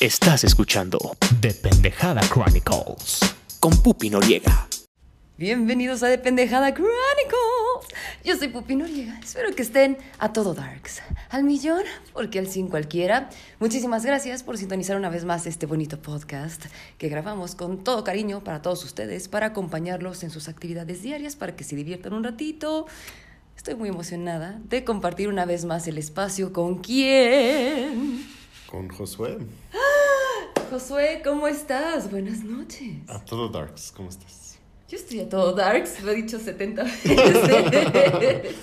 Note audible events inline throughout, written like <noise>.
Estás escuchando The Pendejada Chronicles. con Pupi Noriega. Bienvenidos a De Pendejada Chronicles. Yo soy Pupi Noriega. Espero que estén a todo darks. Al millón, porque al sin cualquiera. Muchísimas gracias por sintonizar una vez más este bonito podcast que grabamos con todo cariño para todos ustedes, para acompañarlos en sus actividades diarias, para que se diviertan un ratito. Estoy muy emocionada de compartir una vez más el espacio con quién. Con Josué. Josué, ¿cómo estás? Buenas noches. A todo Darks, ¿cómo estás? Yo estoy a todo darks, lo he dicho 70 <laughs> veces.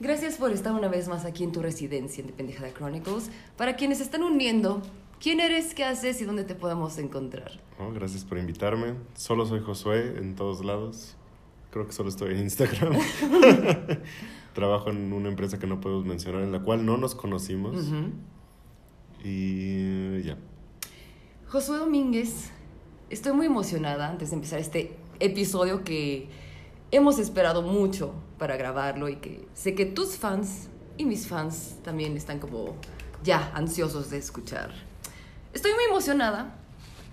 Gracias por estar una vez más aquí en tu residencia en The Pendejada Chronicles. Para quienes están uniendo, ¿quién eres, qué haces y dónde te podemos encontrar? Oh, gracias por invitarme. Solo soy Josué en todos lados. Creo que solo estoy en Instagram. <laughs> Trabajo en una empresa que no podemos mencionar, en la cual no nos conocimos. Y ya. Josué Domínguez, estoy muy emocionada antes de empezar este episodio que hemos esperado mucho para grabarlo y que sé que tus fans y mis fans también están como ya ansiosos de escuchar. Estoy muy emocionada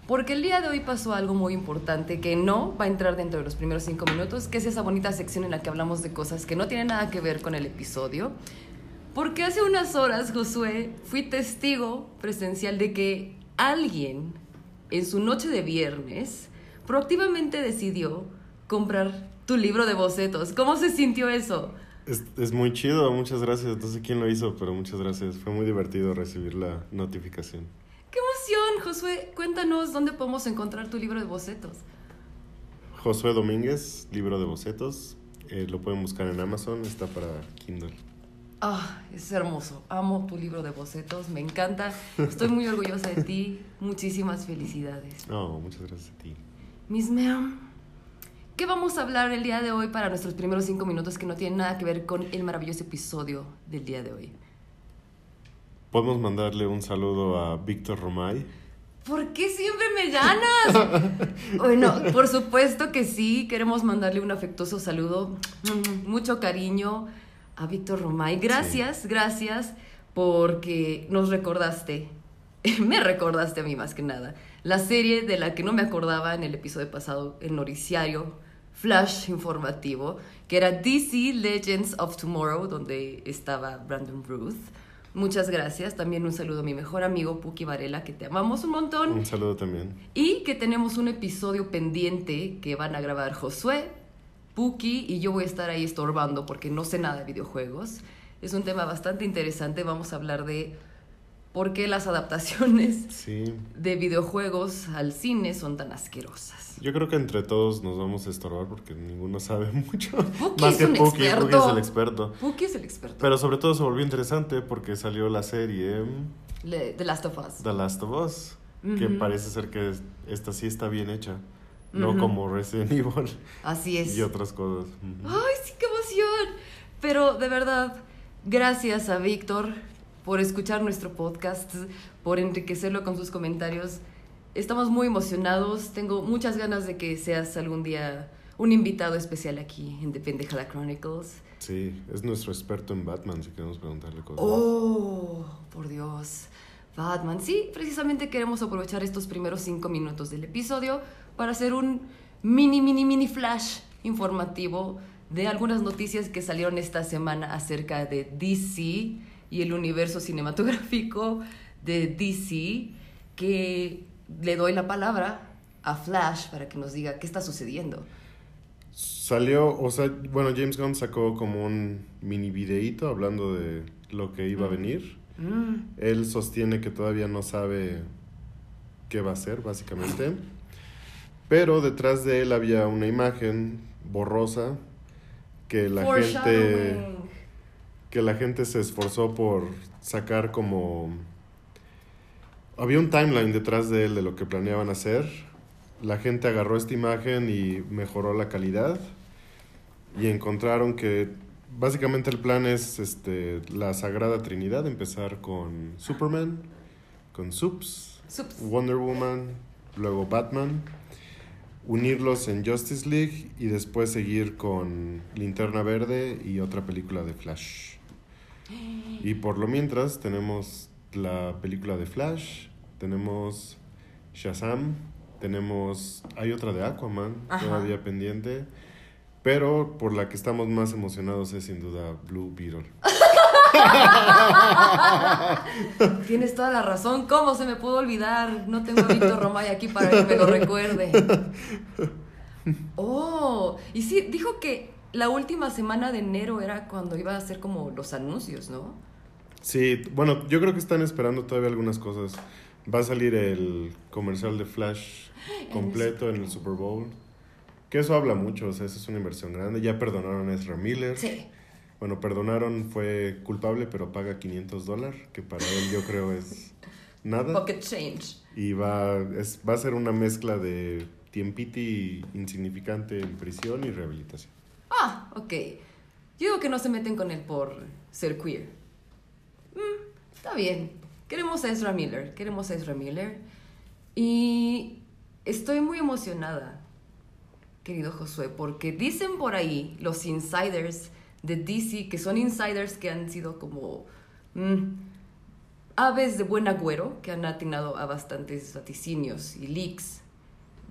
porque el día de hoy pasó algo muy importante que no va a entrar dentro de los primeros cinco minutos, que es esa bonita sección en la que hablamos de cosas que no tienen nada que ver con el episodio. Porque hace unas horas, Josué, fui testigo presencial de que alguien en su noche de viernes proactivamente decidió comprar tu libro de bocetos. ¿Cómo se sintió eso? Es, es muy chido, muchas gracias. No sé quién lo hizo, pero muchas gracias. Fue muy divertido recibir la notificación. ¡Qué emoción, Josué! Cuéntanos dónde podemos encontrar tu libro de bocetos. Josué Domínguez, libro de bocetos. Eh, lo pueden buscar en Amazon, está para Kindle. Ah, es hermoso. Amo tu libro de bocetos, me encanta. Estoy muy orgullosa de ti. Muchísimas felicidades. No, muchas gracias a ti. Miss Ma'am, ¿qué vamos a hablar el día de hoy para nuestros primeros cinco minutos que no tienen nada que ver con el maravilloso episodio del día de hoy? Podemos mandarle un saludo a Víctor Romay. ¿Por qué siempre me ganas? <laughs> Bueno, por supuesto que sí. Queremos mandarle un afectuoso saludo, mucho cariño a Víctor Romay. Gracias, gracias porque nos recordaste, <laughs> me recordaste a mí más que nada, la serie de la que no me acordaba en el episodio pasado, el noticiario flash informativo, que era DC Legends of Tomorrow, donde estaba Brandon Ruth. Muchas gracias. También un saludo a mi mejor amigo Puki Varela, que te amamos un montón. Un saludo también. Y que tenemos un episodio pendiente que van a grabar Josué, Puki y yo voy a estar ahí estorbando porque no sé nada de videojuegos. Es un tema bastante interesante. Vamos a hablar de por qué las adaptaciones Sí. de videojuegos al cine son tan asquerosas. Yo creo que entre todos nos vamos a estorbar porque ninguno sabe <laughs> mucho. Puki Más es que un Puki, experto. Puki es el experto. Puki es el experto. Pero sobre todo se volvió interesante porque salió la serie Le- The Last of Us. The Last of Us, que parece ser que es- esta sí está bien hecha, no como Resident <laughs> Evil Así es. y otras cosas. ¡Ay, sí, qué emoción! Pero de verdad, gracias a Víctor por escuchar nuestro podcast, por enriquecerlo con sus comentarios. Estamos muy emocionados. Tengo muchas ganas de que seas algún día un invitado especial aquí en The Pendejada Chronicles. Sí, es nuestro experto en Batman, si queremos preguntarle cosas. Oh, por Dios. Batman. Sí, precisamente queremos aprovechar estos primeros cinco minutos del episodio para hacer un mini, mini, mini flash informativo de algunas noticias que salieron esta semana acerca de DC y el universo cinematográfico de DC, que le doy la palabra a Flash para que nos diga qué está sucediendo. Salió, o sea, bueno, James Gunn sacó como un mini videíto hablando de lo que iba a venir. Mm, Él sostiene que todavía no sabe qué va a hacer, básicamente. Pero detrás de él había una imagen borrosa que la gente que la gente se esforzó por sacar como había un timeline detrás de él de lo que planeaban hacer. La gente agarró esta imagen y mejoró la calidad y encontraron que básicamente el plan es este la Sagrada Trinidad, empezar con Superman, con Sups. Wonder Woman, luego Batman, unirlos en Justice League y después seguir con Linterna Verde y otra película de Flash. Y por lo mientras tenemos la película de Flash, tenemos Shazam, tenemos... Hay otra de Aquaman Ajá. todavía pendiente, pero por la que estamos más emocionados es sin duda Blue Beetle. <laughs> <laughs> Tienes toda la razón. ¿Cómo se me pudo olvidar? No tengo a Víctor Romay aquí para que me lo recuerde. Oh, y sí, dijo que la última semana de enero era cuando iba a hacer como los anuncios, ¿no? Sí, bueno, yo creo que están esperando todavía algunas cosas. Va a salir el comercial de Flash <gasps> completo en el Super Bowl. Que eso habla mucho, o sea, esa es una inversión grande. Ya perdonaron a Ezra Miller. Sí. Bueno, perdonaron, fue culpable, pero paga 500 dólares, que para él yo creo es nada. Pocket change. Y va, es, va a ser una mezcla de tiempiti insignificante en prisión y rehabilitación. Ah, ok. Yo digo que no se meten con él por ser queer. Mm, está bien. Queremos a Ezra Miller. Queremos a Ezra Miller. Y estoy muy emocionada, querido Josué, porque dicen por ahí los insiders de DC, que son insiders que han sido como mm, aves de buen agüero, que han atinado a bastantes vaticinios y leaks,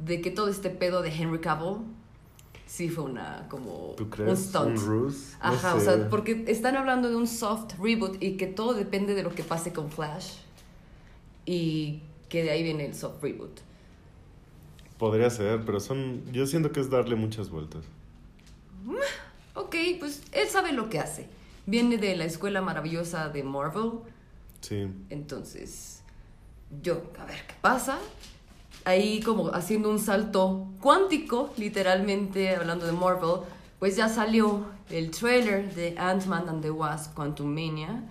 de que todo este pedo de Henry Cavill sí fue una como ¿Tú un stunt. ¿Un ruse? No Ajá, o sé. sea, porque están hablando de un soft reboot y que todo depende de lo que pase con Flash y que de ahí viene el soft reboot. Podría ser, pero son. Yo siento que es darle muchas vueltas. Ok, pues él sabe lo que hace. Viene de la escuela maravillosa de Marvel, Sí. entonces yo, a ver qué pasa. Ahí como haciendo un salto cuántico, literalmente hablando de Marvel, pues ya salió el trailer de Ant-Man and the Wasp Quantum Mania,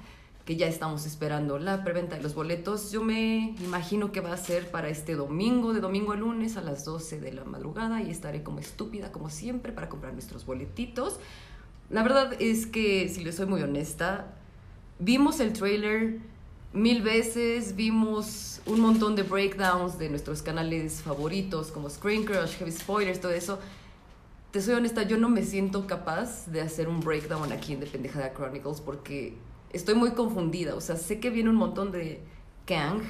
que ya estamos esperando la preventa de los boletos. Yo me imagino que va a ser para este domingo, de domingo a lunes a las 12 de la madrugada y estaré como estúpida como siempre para comprar nuestros boletitos. La verdad es que, si les soy muy honesta, vimos el trailer mil veces, vimos un montón de breakdowns de nuestros canales favoritos como Screen Crush, Heavy Spoilers, todo eso. Te soy honesta, yo no me siento capaz de hacer un breakdown aquí en The Pendejada Chronicles porque estoy muy confundida. O sea, sé que viene un montón de Kang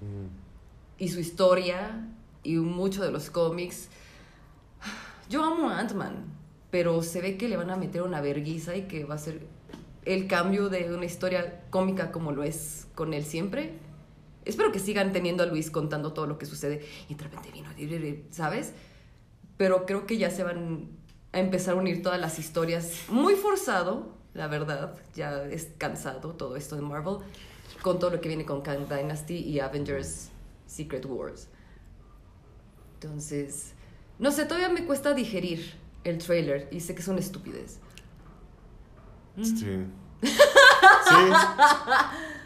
Mm. y su historia y mucho de los cómics. Yo amo a Ant-Man, pero se ve que le van a meter una verguiza y que va a ser el cambio de una historia cómica como lo es con él siempre. Espero que sigan teniendo a Luis contando todo lo que sucede y de repente vino, ¿sabes? Pero creo que ya se van a empezar a unir todas las historias. Muy forzado, la verdad. Ya es cansado todo esto de Marvel. Con todo lo que viene con Kang Dynasty y Avengers Secret Wars. Entonces, no sé, todavía me cuesta digerir el trailer y sé que es una estupidez. Sí. Sí.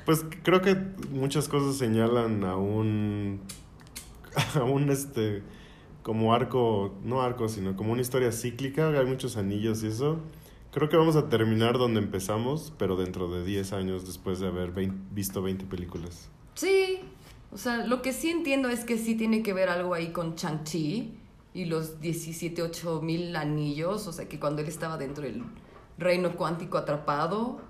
Pues creo que muchas cosas señalan a un. a un este. como arco. no arco, sino como una historia cíclica. Hay muchos anillos y eso. Creo que vamos a terminar donde empezamos, pero dentro de 10 años después de haber vein- visto 20 películas. Sí, o sea, lo que sí entiendo es que sí tiene que ver algo ahí con Chang-Chi y los 17, 8 mil anillos, o sea, que cuando él estaba dentro del reino cuántico atrapado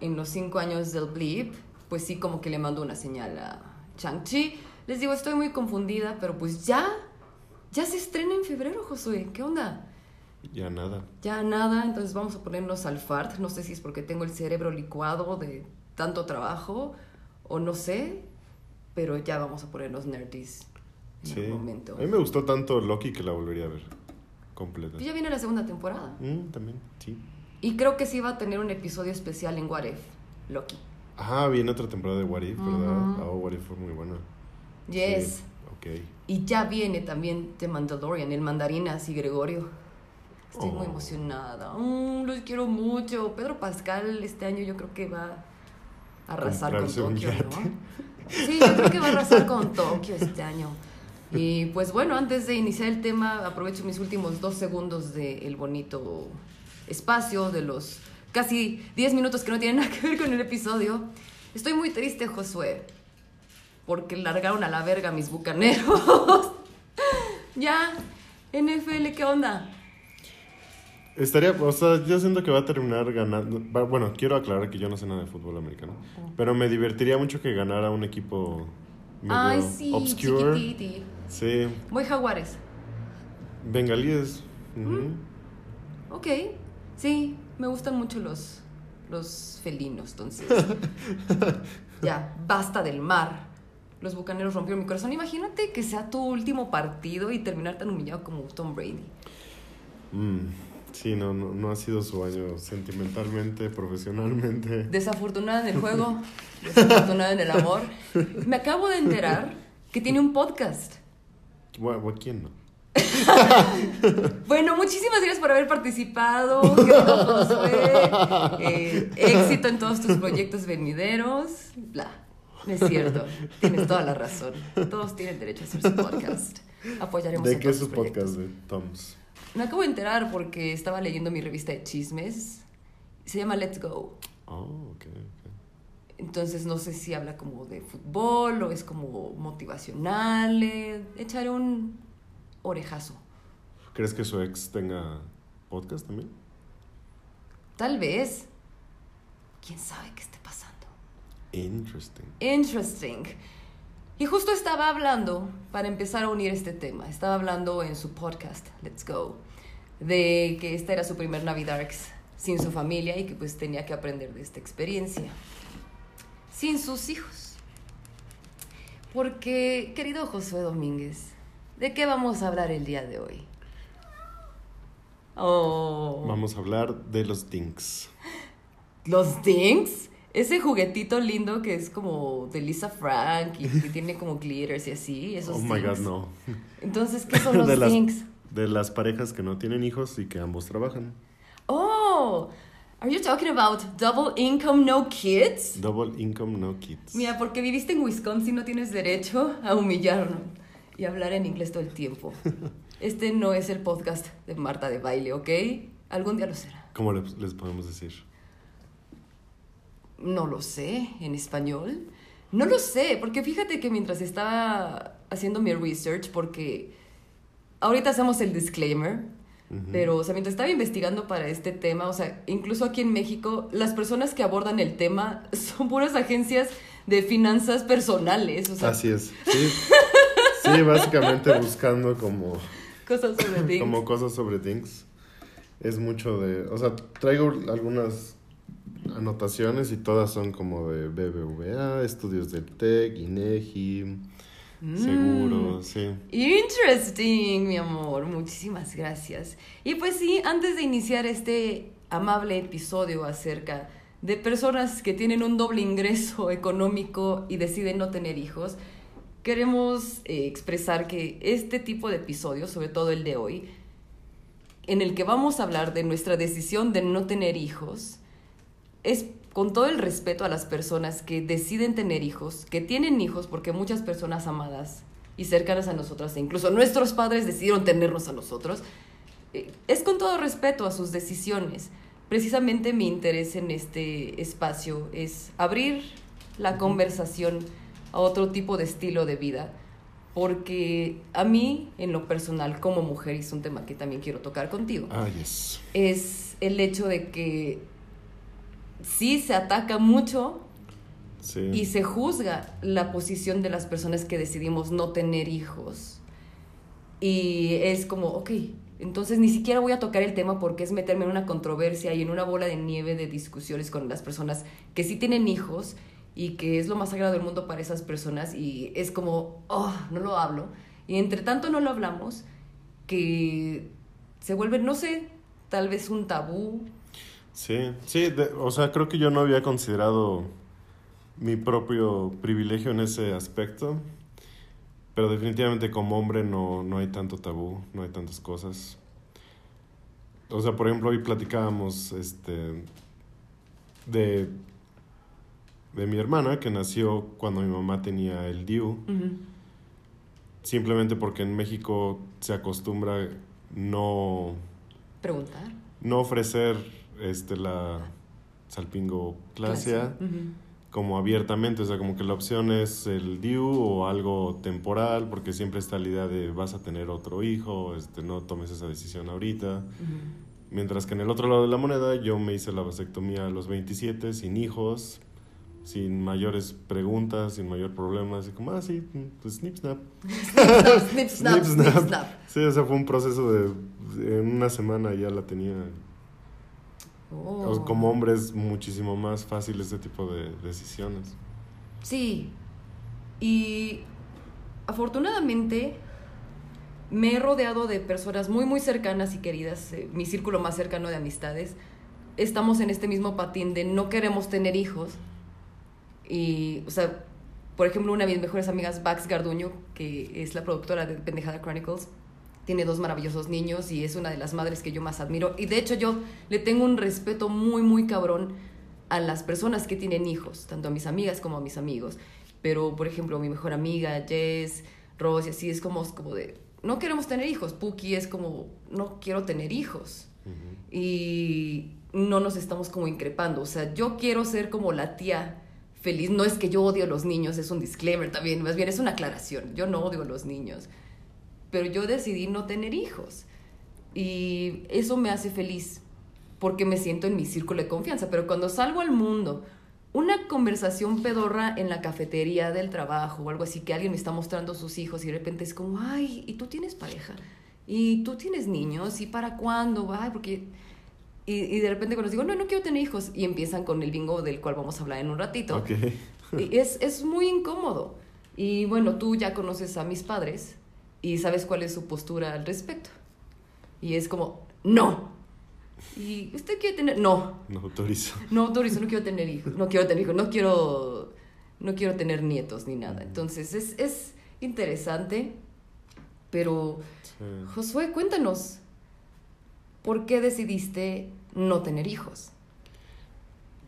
en los 5 años del blip, pues sí como que le mandó una señal a Chang-Chi. Les digo, estoy muy confundida, pero pues ya, ya se estrena en febrero, Josué, ¿qué onda? Ya nada. Ya nada, entonces vamos a ponernos al fart. No sé si es porque tengo el cerebro licuado de tanto trabajo o no sé, pero ya vamos a ponernos nerdies en Sí. momento. A mí me gustó tanto Loki que la volvería a ver completa. Pues ya viene la segunda temporada. Mm, también, sí. Y creo que sí va a tener un episodio especial en What If, Loki. Ajá, viene otra temporada de What If, ¿verdad? Oh, What If fue muy buena. Yes. Sí, ok. Y ya viene también The Mandalorian, el mandarinas y Gregorio. Estoy muy Oh. emocionada. Mm, los quiero mucho. Pedro Pascal este año yo creo que va a arrasar con Comprarse Tokio. ¿no? Sí, yo creo que va a arrasar con Tokio este año. Y pues bueno, antes de iniciar el tema, aprovecho mis últimos dos segundos del bonito espacio, de los casi 10 minutos que no tienen nada que ver con el episodio. Estoy muy triste, Josué, porque largaron a la verga mis bucaneros. <laughs> ya, NFL, ¿qué onda? Estaría, o sea, yo siento que va a terminar ganando. va- Bueno, quiero aclarar que yo no sé nada de fútbol americano. Pero me divertiría mucho que ganara un equipo medio Ay, sí, obscure. chiquititi. Sí, Muy jaguares. bengalíes. Mm. Ok, sí, me gustan mucho los, los felinos, entonces. <laughs> ya, basta del mar. Los bucaneros rompieron mi corazón. Imagínate que sea tu último partido y terminar tan humillado como Tom Brady. Mm, Sí, no, no, no ha sido su año sentimentalmente, profesionalmente. Desafortunada en el juego, <laughs> desafortunada en el amor. Me acabo de enterar que tiene un podcast. Bueno, ¿quién no? <laughs> Bueno, muchísimas gracias por haber participado. Josué. Eh, éxito en todos tus proyectos venideros. Bla. No es cierto. Tienes toda la razón. Todos tienen derecho a hacer su podcast. Apoyaremos ¿De qué es su podcast de Toms? Me acabo de enterar porque estaba leyendo mi revista de chismes. Se llama Let's Go. Oh, ok, ok. Entonces no sé si habla como de fútbol o es como motivacional. eh, echaré un orejazo. ¿Crees que su ex tenga podcast también? Tal vez. ¿Quién sabe qué esté pasando? Interesting. Interesting. Y justo estaba hablando, para empezar a unir este tema, estaba hablando en su podcast, Let's Go, de que esta era su primer Navidarks sin su familia y que pues tenía que aprender de esta experiencia. Sin sus hijos. Porque, querido Josué Domínguez, ¿de qué vamos a hablar el día de hoy? Oh. Vamos a hablar de los Dinks. Los Dinks. Ese juguetito lindo que es como de Lisa Frank y que tiene como glitters y así. Esos oh my god, Dinks. no. Entonces, ¿qué son <laughs> los de, las, Dinks? de las parejas que no tienen hijos y que ambos trabajan. Oh, are you talking about double income no kids? Double income, no kids. Mira, porque viviste en Wisconsin no tienes derecho a humillarnos y hablar en inglés todo el tiempo. <laughs> Este no es el podcast de Marta de baile, ¿ok? Algún día lo será. ¿Cómo les podemos decir? No lo sé, en español. No lo sé, porque fíjate que mientras estaba haciendo mi research, porque ahorita hacemos el disclaimer, pero o sea, mientras estaba investigando para este tema, o sea, incluso aquí en México, las personas que abordan el tema <laughs> son puras agencias de finanzas personales, o sea, Así es. Sí, sí básicamente buscando como, <laughs> <laughs> cosas sobre things. como cosas sobre Dinks. Es mucho de... O sea, traigo algunas anotaciones y todas son como de BBVA, estudios del TEC, INEGI, Mm. seguros, sí. Interesting, mi amor. Muchísimas gracias. Y pues sí, antes de iniciar este amable episodio acerca de personas que tienen un doble ingreso <laughs> económico y deciden no tener hijos, queremos eh, expresar que este tipo de episodios, sobre todo el de hoy, en el que vamos a hablar de nuestra decisión de no tener hijos, es con todo el respeto a las personas que deciden tener hijos, que tienen hijos, porque muchas personas amadas y cercanas a nosotras, e incluso nuestros padres decidieron tenernos a nosotros, eh, es con todo respeto a sus decisiones. Precisamente mi interés en este espacio es abrir la conversación a otro tipo de estilo de vida, porque a mí, en lo personal, como mujer, y es un tema que también quiero tocar contigo, Ah, yes. es el hecho de que sí se ataca mucho Sí. y se juzga la posición de las personas que decidimos no tener hijos. Y es como, ok, entonces ni siquiera voy a tocar el tema porque es meterme en una controversia y en una bola de nieve de discusiones con las personas que sí tienen hijos y que es lo más sagrado del mundo para esas personas y es como, oh, no lo hablo. Y entre tanto no lo hablamos, que se vuelve, no sé, tal vez un tabú. Sí, sí, de- o sea, creo que yo no había considerado mi propio privilegio en ese aspecto, pero definitivamente como hombre no, no hay tanto tabú, no hay tantas cosas. O sea, por ejemplo, hoy platicábamos este, de, de mi hermana que nació cuando mi mamá tenía el DIU, simplemente porque en México se acostumbra no Preguntar. no ofrecer este la salpingoclasia Ujú. como abiertamente, o sea, como que la opción es el DIU o algo temporal, porque siempre está la idea de vas a tener otro hijo, este no tomes esa decisión ahorita. Mientras que en el otro lado de la moneda yo me hice la vasectomía a los 27 sin hijos, sin mayores preguntas, sin mayor problema, así como, ah, sí, pues snip, snap. <laughs> snip, snap, Snip, snip, snap. snap. Sí, o sea, fue un proceso de, en una semana ya la tenía. Oh. Como hombre es muchísimo más fácil este tipo de decisiones. Sí. Y afortunadamente me he rodeado de personas muy, muy cercanas y queridas, eh, mi círculo más cercano de amistades. Estamos en este mismo patín de no queremos tener hijos. Y, o sea, por ejemplo, una de mis mejores amigas, Bax Garduño, que es la productora de Pendejada Chronicles, tiene dos maravillosos niños y es una de las madres que yo más admiro. Y de hecho yo le tengo un respeto muy, muy cabrón a las personas que tienen hijos, tanto a mis amigas como a mis amigos. Pero, por ejemplo, mi mejor amiga, Jess, Rose, y así es como, es como de, no queremos tener hijos. Puki es como, no quiero tener hijos. Y no nos estamos como increpando. O sea, yo quiero ser como la tía feliz. No es que yo odio a los niños, es un disclaimer también, más bien es una aclaración. Yo no odio a los niños. Pero yo decidí no tener hijos. Y eso me hace feliz porque me siento en mi círculo de confianza. Pero cuando salgo al mundo, una conversación pedorra en la cafetería del trabajo o algo así, que alguien me está mostrando sus hijos y de repente es como, ay, ¿y tú tienes pareja? ¿Y tú tienes niños? ¿Y para cuándo? Ay, porque... Y, y de repente cuando les digo, no, no quiero tener hijos, y empiezan con el bingo del cual vamos a hablar en un ratito. Ok. Y es, es muy incómodo. Y bueno, tú ya conoces a mis padres y sabes cuál es su postura al respecto. Y es como, no. ¿Y usted quiere tener? No, No autorizo. <laughs> no autorizo, no quiero tener hijos, no quiero tener hijos, no quiero, no quiero tener nietos ni nada. Entonces es, es interesante, pero Sí. Josué, cuéntanos, ¿por qué decidiste no tener hijos?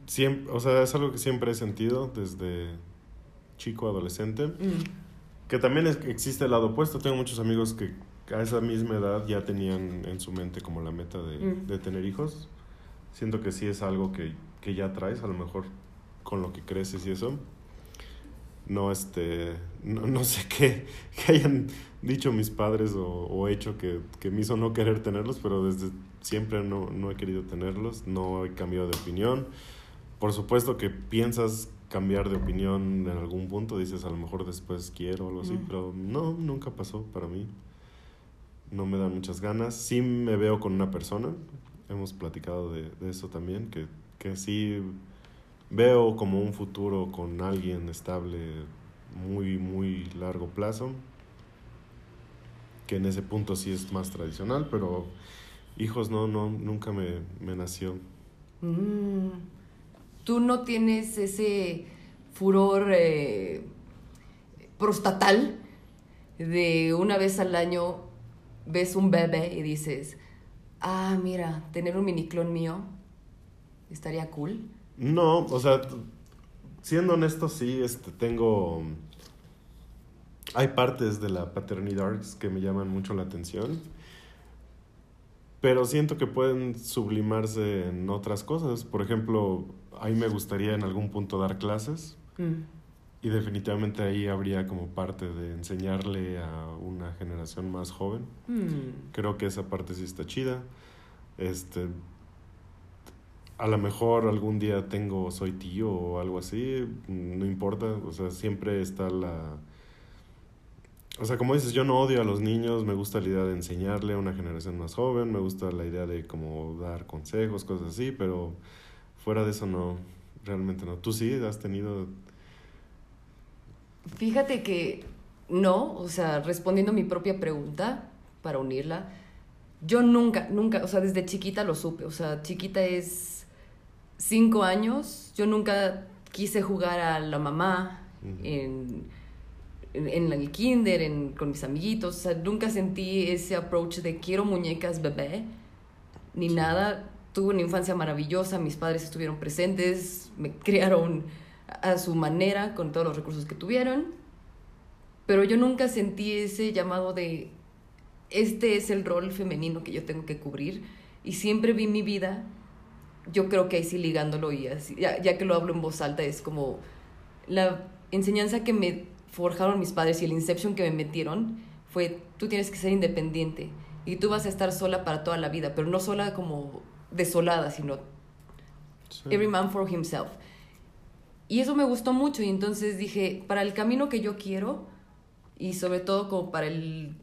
Siempre, o sea, es algo que siempre he sentido desde chico, adolescente. Mm, Que también es- existe el lado opuesto. Tengo muchos amigos que a esa misma edad ya tenían en su mente como la meta de, Mm. de tener hijos. Siento que sí es algo que, que ya traes, a lo mejor con lo que creces y eso. No, este, no, no sé <laughs> qué, qué hayan dicho mis padres o, o hecho que, que me hizo no querer tenerlos, pero desde siempre no, no he querido tenerlos, no he cambiado de opinión. Por supuesto que piensas cambiar de opinión en algún punto, dices a lo mejor después quiero o algo así, Mm. pero no, nunca pasó para mí. No me dan muchas ganas. Sí me veo con una persona, hemos platicado de, de eso también, que, que sí veo como un futuro con alguien estable muy, muy largo plazo, que en ese punto sí es más tradicional, pero hijos no, no, nunca me, me nació. Mm. Tú no tienes ese furor eh, prostatal de una vez al año ves un bebé y dices, ah, mira, tener un miniclón mío estaría cool. No, o sea, siendo honesto, sí, este, tengo... Hay partes de la paternidad que me llaman mucho la atención, pero siento que pueden sublimarse en otras cosas. Por ejemplo, a mí me gustaría en algún punto dar clases Mm. y definitivamente ahí habría como parte de enseñarle a una generación más joven. Mm. Creo que esa parte sí está chida. Este, a lo mejor algún día tengo, soy tío o algo así, no importa, o sea, siempre está la... O sea, como dices, yo no odio a los niños, me gusta la idea de enseñarle a una generación más joven, me gusta la idea de como dar consejos, cosas así, pero fuera de eso no, realmente no. ¿Tú sí has tenido... Fíjate que no, o sea, respondiendo a mi propia pregunta, para unirla, yo nunca, nunca, o sea, desde chiquita lo supe, o sea, chiquita es cinco años, yo nunca quise jugar a la mamá en, en el kinder, en, con mis amiguitos, o sea, nunca sentí ese approach de quiero muñecas bebé, ni nada. Tuve una infancia maravillosa, mis padres estuvieron presentes, me criaron a su manera, con todos los recursos que tuvieron, pero yo nunca sentí ese llamado de este es el rol femenino que yo tengo que cubrir y siempre vi mi vida, yo creo que ahí sí ligándolo y así, ya, ya que lo hablo en voz alta, es como la enseñanza que me forjaron mis padres y el inception que me metieron fue tú tienes que ser independiente y tú vas a estar sola para toda la vida, pero no sola como desolada, sino Sí. every man for himself. Y eso me gustó mucho y entonces dije, para el camino que yo quiero y sobre todo como para el,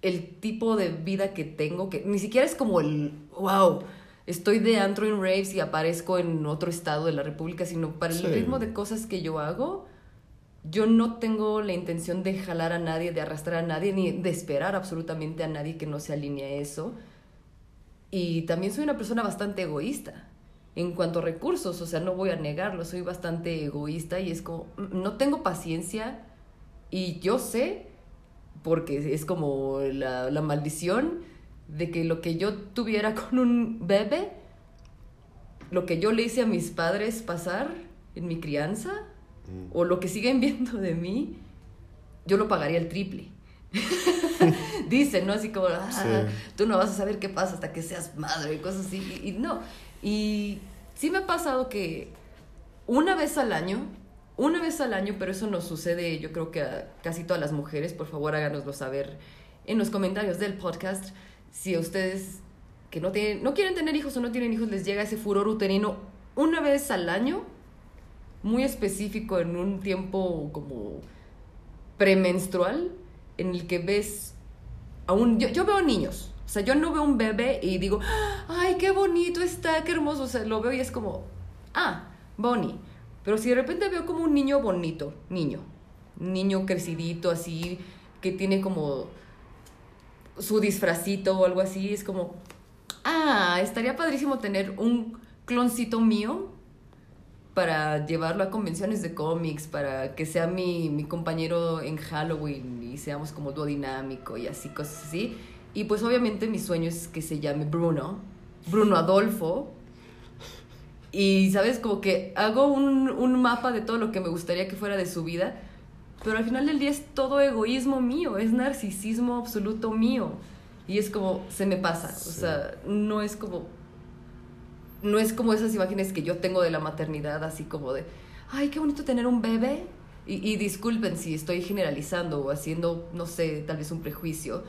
el tipo de vida que tengo, que ni siquiera es como el, wow, estoy de antro en raves y aparezco en otro estado de la República, sino para el Sí. ritmo de cosas que yo hago, yo no tengo la intención de jalar a nadie, de arrastrar a nadie, ni de esperar absolutamente a nadie que no se alinee a eso. Y también soy una persona bastante egoísta en cuanto a recursos, o sea, no voy a negarlo, soy bastante egoísta y es como, mm, no tengo paciencia y yo sé, porque es como la, la maldición de que lo que yo tuviera <laughs> con un bebé, lo que yo le hice a mis padres pasar en mi crianza, Mm. o lo que siguen <laughs> viendo de mí, yo lo pagaría el triple. <laughs> Dicen, ¿no? Así como, ah, Sí. tú no vas a saber qué pasa hasta que seas madre y cosas así. Y, y no. Y sí me ha pasado que una vez al año, una vez al año, pero eso nos sucede, yo creo que a casi todas las mujeres, por favor háganoslo saber en los comentarios del podcast, si a ustedes que no, tienen, no quieren tener hijos o no tienen hijos les llega ese furor uterino una vez al año, muy específico en un tiempo como premenstrual, en el que ves a un... Yo, veo niños, o sea, yo no veo un bebé y digo, ay, qué bonito está, qué hermoso, o sea, lo veo y es como, ah, Bonnie. Pero si de repente veo como un niño bonito, niño, niño crecidito así, que tiene como su disfrazito o algo así, es como, ah, estaría padrísimo tener un cloncito mío para llevarlo a convenciones de cómics, para que sea mi, mi compañero en Halloween y seamos como dúo dinámico y así, cosas así. Y pues obviamente mi sueño es que se llame Bruno, Bruno Adolfo. Y, ¿sabes? Como que hago un, un mapa de todo lo que me gustaría que fuera de su vida, pero al final del día es todo egoísmo mío, es narcisismo absoluto mío. Y es como, se me pasa, o sea, no es como no es como esas imágenes que yo tengo de la maternidad, así como de, ay, qué bonito tener un bebé. Y, y disculpen si estoy generalizando o haciendo, no sé, tal vez un prejuicio,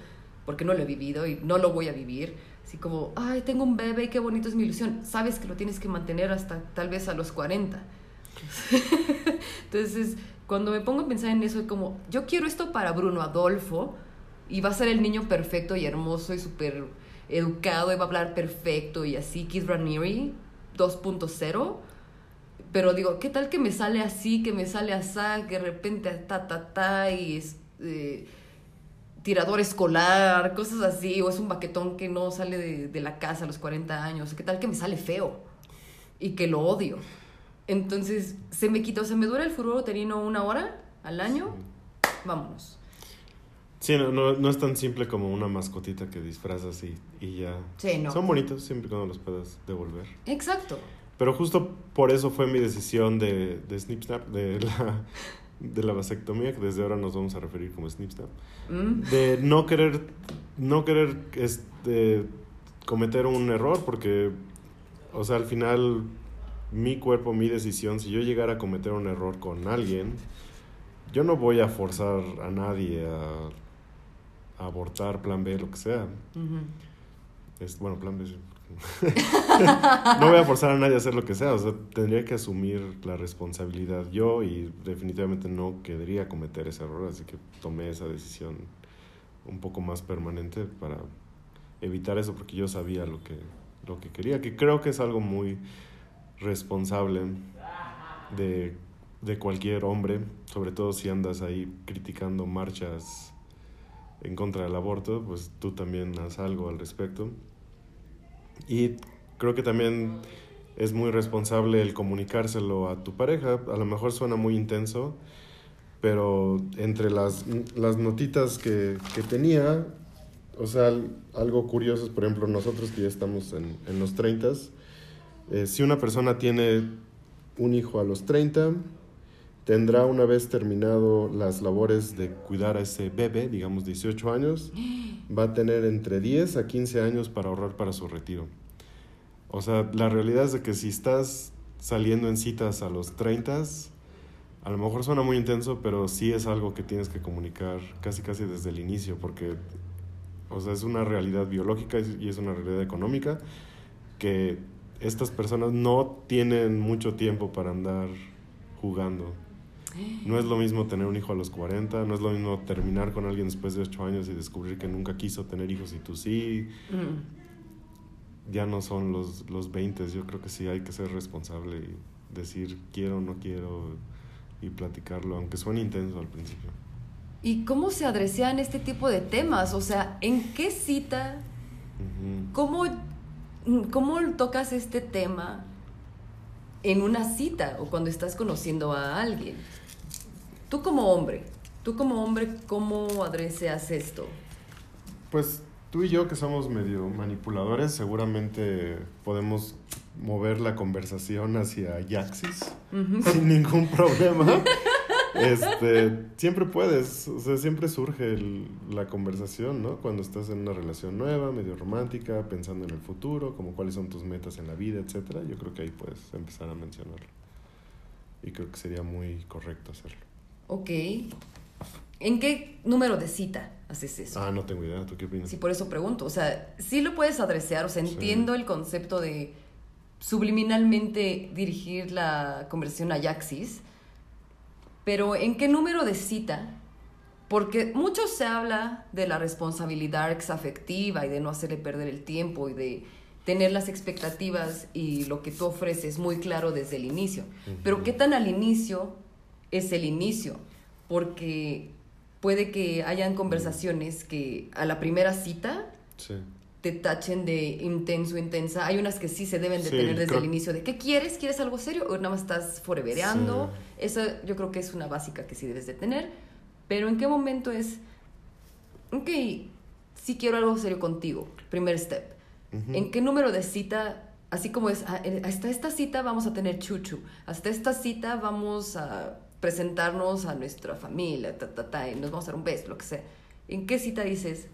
porque no lo he vivido y no lo voy a vivir. Así como, ay, tengo un bebé qué bonito es mi ilusión. Sabes que lo tienes que mantener hasta tal vez a los 40. <laughs> Entonces, cuando me pongo a pensar en eso, es como, yo quiero esto para Bruno Adolfo y va a ser el niño perfecto y hermoso y súper educado y va a hablar perfecto y así, Keith Raniere 2.0. Pero digo, ¿qué tal que me sale así, que me sale así, que de repente ta, ta, ta, y es eh, tirador escolar, cosas así, o es un baquetón que no sale de, de la casa a los 40 años? ¿Qué tal que me sale feo y que lo odio? Entonces, se me quita, o sea, me dura el furor uterino una hora al año, vámonos. Sí, no, no, no es tan simple como una mascotita que disfrazas y, y ya. Sí, no. Son bonitos siempre y cuando los puedas devolver. Exacto. Pero justo por eso fue mi decisión de, de Snip Snap, de la, de la vasectomía, que desde ahora nos vamos a referir como Snip Snap. Mm. De no querer, no querer este, cometer un error, porque, o sea, al final, mi cuerpo, mi decisión, si yo llegara a cometer un error con alguien, yo no voy a forzar a nadie a abortar plan B, lo que sea. Es, bueno, plan B. sí. <laughs> no voy a forzar a nadie a hacer lo que sea, o sea, tendría que asumir la responsabilidad yo y definitivamente no querría cometer ese error, así que tomé esa decisión un poco más permanente para evitar eso, porque yo sabía lo que, lo que quería, que creo que es algo muy responsable de, de cualquier hombre, sobre todo si andas ahí criticando marchas en contra del aborto, pues tú también haz algo al respecto. Y creo que también es muy responsable el comunicárselo a tu pareja. A lo mejor suena muy intenso, pero entre las, las notitas que, que tenía, o sea, al- algo curioso es, por ejemplo, nosotros que ya estamos en, en los 30, eh, si una persona tiene un hijo a los 30, tendrá una vez terminado las labores de cuidar a ese bebé, digamos 18 años, va a tener entre 10 a 15 años para ahorrar para su retiro. O sea, la realidad es de que si estás saliendo en citas a los 30, a lo mejor suena muy intenso, pero sí es algo que tienes que comunicar casi casi desde el inicio, porque o sea, es una realidad biológica y es una realidad económica que estas personas no tienen mucho tiempo para andar jugando. No es lo mismo tener un hijo a los 40, no es lo mismo terminar con alguien después de 8 años y descubrir que nunca quiso tener hijos y tú sí. Mm. Ya no son los, los 20, yo creo que sí hay que ser responsable y decir quiero o no quiero y platicarlo, aunque suene intenso al principio. ¿Y cómo se adresean este tipo de temas? O sea, ¿en qué cita? ¿Cómo, cómo tocas este tema en una cita o cuando estás conociendo a alguien? Tú como hombre, tú como hombre, ¿cómo adreseas esto? Pues tú y yo que somos medio manipuladores, seguramente podemos mover la conversación hacia Yaxis sin ningún problema. Este, siempre puedes, o sea, siempre surge el- la conversación, ¿no? Cuando estás en una relación nueva, medio romántica, pensando en el futuro, como cuáles son tus metas en la vida, etcétera. Yo creo que ahí puedes empezar a mencionarlo. Y creo que sería muy correcto hacerlo. Ok. ¿En qué número de cita haces eso? Ah, no tengo idea, ¿tú qué opinas? Sí, por eso pregunto. O sea, sí lo puedes adresear, o sea, Sí. entiendo el concepto de subliminalmente dirigir la conversación a Yaxis, pero ¿en qué número de cita? Porque mucho se habla de la responsabilidad exafectiva y de no hacerle perder el tiempo y de tener las expectativas y lo que tú ofreces muy claro desde el inicio. Pero ¿qué tan al inicio es el inicio? Porque puede que hayan conversaciones que a la primera cita Sí. te tachen de intenso, intensa. Hay unas que sí se deben de Sí, tener desde creo- el inicio. ¿De qué quieres? ¿Quieres algo serio o nada más estás forevereando? Esa yo creo que es una básica que sí debes de tener. Pero ¿en qué momento es, ok, sí quiero algo serio contigo? Primer step. ¿En qué número de cita, así como es, ah, eh, hasta esta cita vamos a tener chuchu, hasta esta cita vamos a presentarnos a nuestra familia, ta, ta, ta, y nos vamos a dar un beso, lo que sea. ¿En qué cita dices,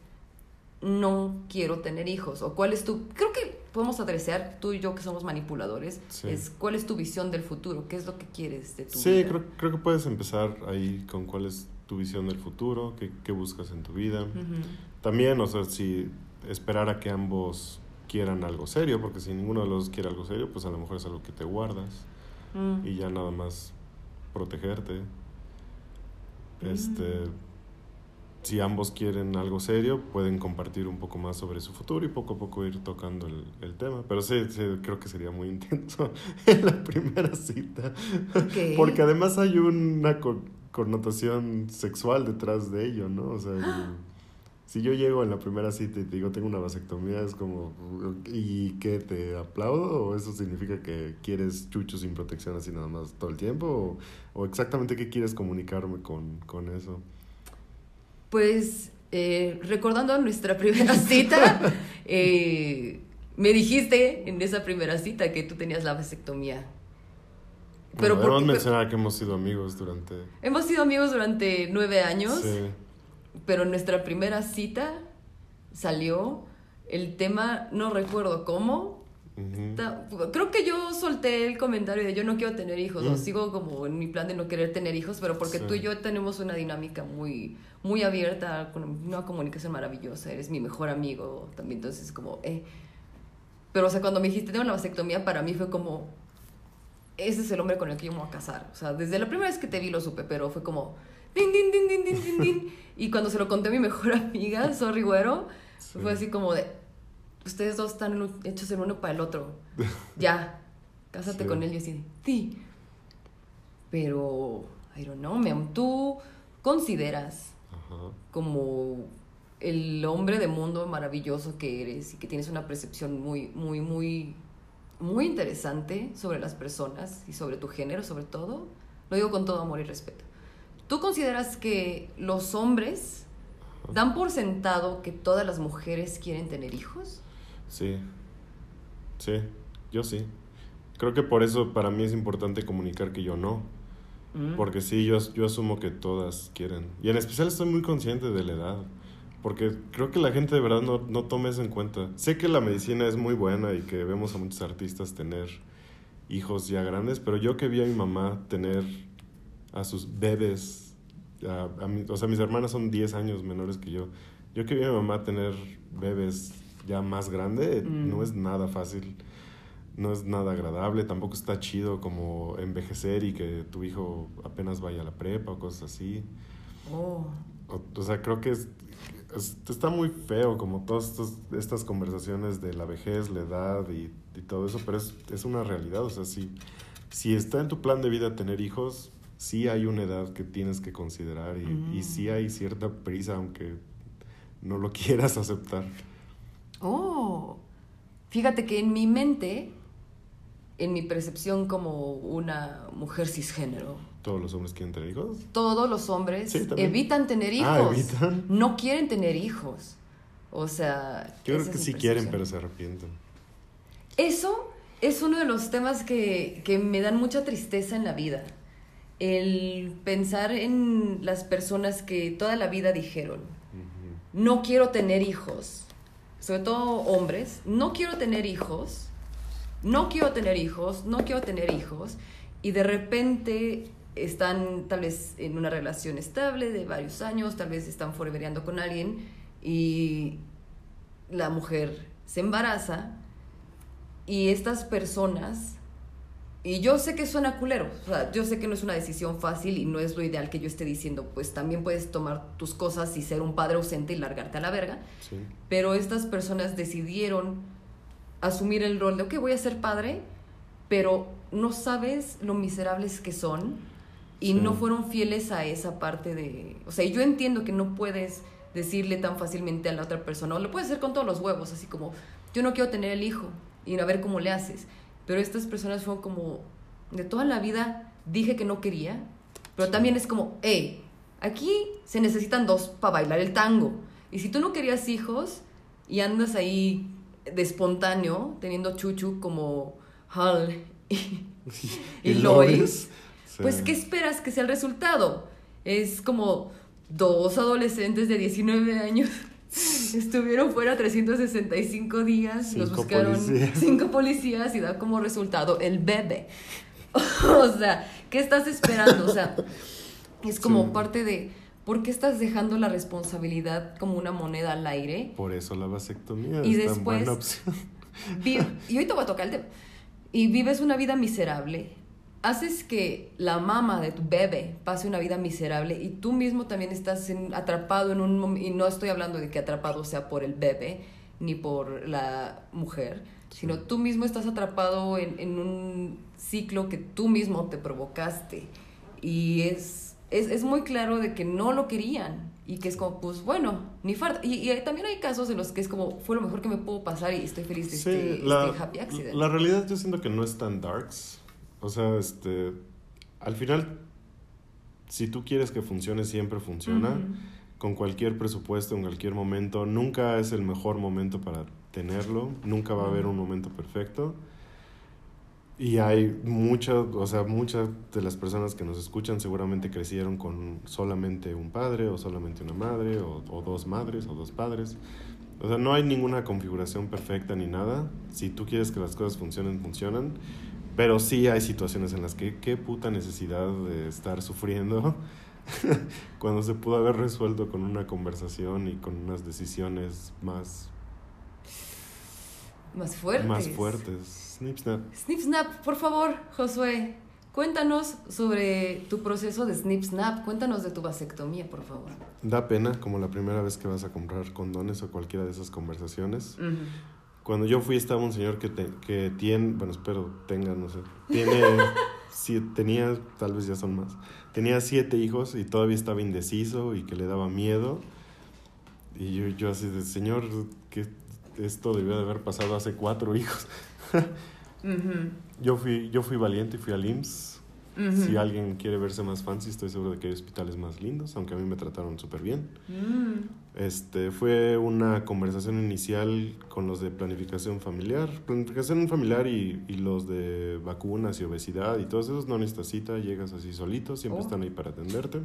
no quiero tener hijos? ¿O cuál es tu, creo que podemos adresear, tú y yo que somos manipuladores, Sí. es cuál es tu visión del futuro, qué es lo que quieres de tu Sí, vida? creo, creo que puedes empezar ahí con cuál es tu visión del futuro, qué, qué buscas en tu vida. Ujú. También, o sea, si esperar a que ambos quieran algo serio, porque si ninguno de los dos quiere algo serio, pues a lo mejor es algo que te guardas Mm. y ya nada más protegerte. Este, Mm. si ambos quieren algo serio, pueden compartir un poco más sobre su futuro y poco a poco ir tocando el, el tema. Pero sí, sí, creo que sería muy <laughs> intenso en la primera cita. Porque además hay una co- connotación sexual detrás de ello, ¿no? O sea, si yo llego en la primera cita y te digo tengo una vasectomía, es como, ¿y qué? ¿Te aplaudo? ¿O eso significa que quieres chucho sin protección así nada más todo el tiempo? ¿O, o exactamente qué quieres comunicarme con, con eso? Pues eh, recordando nuestra primera <laughs> cita, eh, me dijiste en esa primera cita que tú tenías la vasectomía. Pero Pero por- podemos mencionar que hemos sido amigos durante... Hemos sido amigos durante nueve años, Sí. Pero en nuestra primera cita salió el tema, no recuerdo cómo. Creo que yo solté el comentario de yo no quiero tener hijos, o Mm. sigo como en mi plan de no querer tener hijos, pero porque Sí. tú y yo tenemos una dinámica muy, muy abierta, con una comunicación maravillosa, eres mi mejor amigo también, entonces como, eh. Pero, o sea, cuando me dijiste tengo una vasectomía, para mí fue como, ese es el hombre con el que yo me voy a casar. O sea, desde la primera vez que te vi lo supe, pero fue como, din, din, din, din, din, din, din. Y cuando se lo conté a mi mejor <laughs> amiga, Sorry Güero, Sí. fue así como de, ustedes dos están hechos el uno para el otro. <laughs> Ya, cásate Sí. con él y así, sí. Pero, I don't know, ma'am, tú consideras Ajá. como el hombre de mundo maravilloso que eres y que tienes una percepción muy, muy, muy, muy interesante sobre las personas y sobre tu género, sobre todo. Lo digo con todo amor y respeto. ¿Tú consideras que los hombres dan por sentado que todas las mujeres quieren tener hijos? Sí, sí, yo sí. Creo que por eso para mí es importante comunicar que yo no. Mm. Porque sí, yo, yo asumo que todas quieren. Y en especial estoy muy consciente de la edad. Porque creo que la gente de verdad no, no toma eso en cuenta. Sé que la medicina es muy buena y que vemos a muchos artistas tener hijos ya grandes, pero yo que vi a mi mamá tener a sus bebés, a, a mi- o sea, mis hermanas son 10 años menores que yo. Yo que vi a mi mamá tener bebés ya más grande, Mm. no es nada fácil. no es nada agradable, tampoco está chido como envejecer y que tu hijo apenas vaya a la prepa o cosas así. Oh. O, o sea, creo que es, es- está muy feo como todas estas conversaciones de la vejez, la edad y, y todo eso, pero es, es una realidad. O sea, si, si está en tu plan de vida tener hijos, sí hay una edad que tienes que considerar y, y Mm. sí hay cierta prisa, aunque no lo <laughs> quieras aceptar. Oh, fíjate que en mi mente, en mi percepción como una mujer cisgénero, ¿Todos los hombres quieren tener hijos? todos los hombres Sí, evitan tener hijos. Ah, evitan. No quieren tener hijos. O sea, Yo creo que sí quieren, pero se arrepienten. Eso es uno de los temas que, que me dan mucha tristeza en la vida. El pensar en las personas que toda la vida dijeron, no quiero tener hijos, sobre todo hombres, no quiero tener hijos, no quiero tener hijos, no quiero tener hijos, y de repente están tal vez en una relación estable de varios años, tal vez están forevereando con alguien y la mujer se embaraza y estas personas y yo sé que suena culero, o sea, yo sé que no es una decisión fácil y no es lo ideal que yo esté diciendo, pues también puedes tomar tus cosas y ser un padre ausente y largarte a la verga, Sí. pero estas personas decidieron asumir el rol de, ok, voy a ser padre, pero no sabes lo miserables que son y Sí. no fueron fieles a esa parte de, o sea, yo entiendo que no puedes decirle tan fácilmente a la otra persona, o lo puedes hacer con todos los huevos, así como, yo no quiero tener el hijo y a ver cómo le haces, pero estas personas fueron como, de toda la vida dije que no quería, pero también es como, hey, aquí se necesitan dos para bailar el tango. Y si tú no querías hijos y andas ahí de espontáneo, teniendo chuchu como Hal y, <laughs> y Lois, Sí. pues ¿qué esperas que sea el resultado? Es como dos adolescentes de 19 años <laughs> estuvieron fuera 365 días, los Cinco buscaron policías. cinco policías y da como resultado el bebé. <laughs> o sea, ¿qué estás esperando? O sea, es como Sí. parte de ¿por qué estás dejando la responsabilidad como una moneda al aire? Por eso la vasectomía Y es tan después- buena opción. Vi- y hoy te voy a tocar el tema. Y vives una vida miserable. Haces que la mamá de tu bebé pase una vida miserable y tú mismo también estás en- atrapado en un y no estoy hablando de que atrapado sea por el bebé ni por la mujer, sino tú mismo estás atrapado en, en un ciclo que tú mismo te provocaste y es, es, es muy claro de que no lo querían y que es como, pues bueno, ni falta. Y, y hay- también hay casos en los que es como, fue lo mejor que me pudo pasar y estoy feliz de Sí, este, la, este happy accident. la realidad yo siento que no es tan darks. O sea, este, al final, si tú quieres que funcione, siempre funciona. Con cualquier presupuesto, en cualquier momento. Nunca es el mejor momento para tenerlo. Nunca va a haber un momento perfecto. Y hay muchas, o sea, muchas de las personas que nos escuchan seguramente crecieron con solamente un padre o solamente una madre o, o dos madres o dos padres. O sea, no hay ninguna configuración perfecta ni nada. Si tú quieres que las cosas funcionen, funcionan. Pero sí hay situaciones en las que qué puta necesidad de estar sufriendo <laughs> cuando se pudo haber resuelto con una conversación y con unas decisiones más, Más fuertes. más fuertes. Snip, snap. Snip Snap, por favor, Josué, cuéntanos sobre tu proceso de Snip Snap. Cuéntanos de tu vasectomía, por favor. Da pena como la primera vez que vas a comprar condones o cualquiera de esas conversaciones. Ujú. Cuando yo fui estaba un señor que, te- que tiene, bueno, espero tenga, no sé, tiene, <laughs> sí, tenía, tal vez ya son más, tenía siete hijos y todavía estaba indeciso y que le daba miedo. Y yo, yo así de, señor, que esto debió de haber pasado hace cuatro hijos. <laughs> Ujú. Yo fui, yo fui valiente y fui al IMSS. Si alguien quiere verse más fancy, estoy seguro de que hay hospitales más lindos, aunque a mí me trataron súper bien. Mm. Este, fue una conversación inicial con los de planificación familiar. Planificación familiar y, y los de vacunas y obesidad y todos esos no necesitas cita, llegas así solito, siempre Oh. están ahí para atenderte.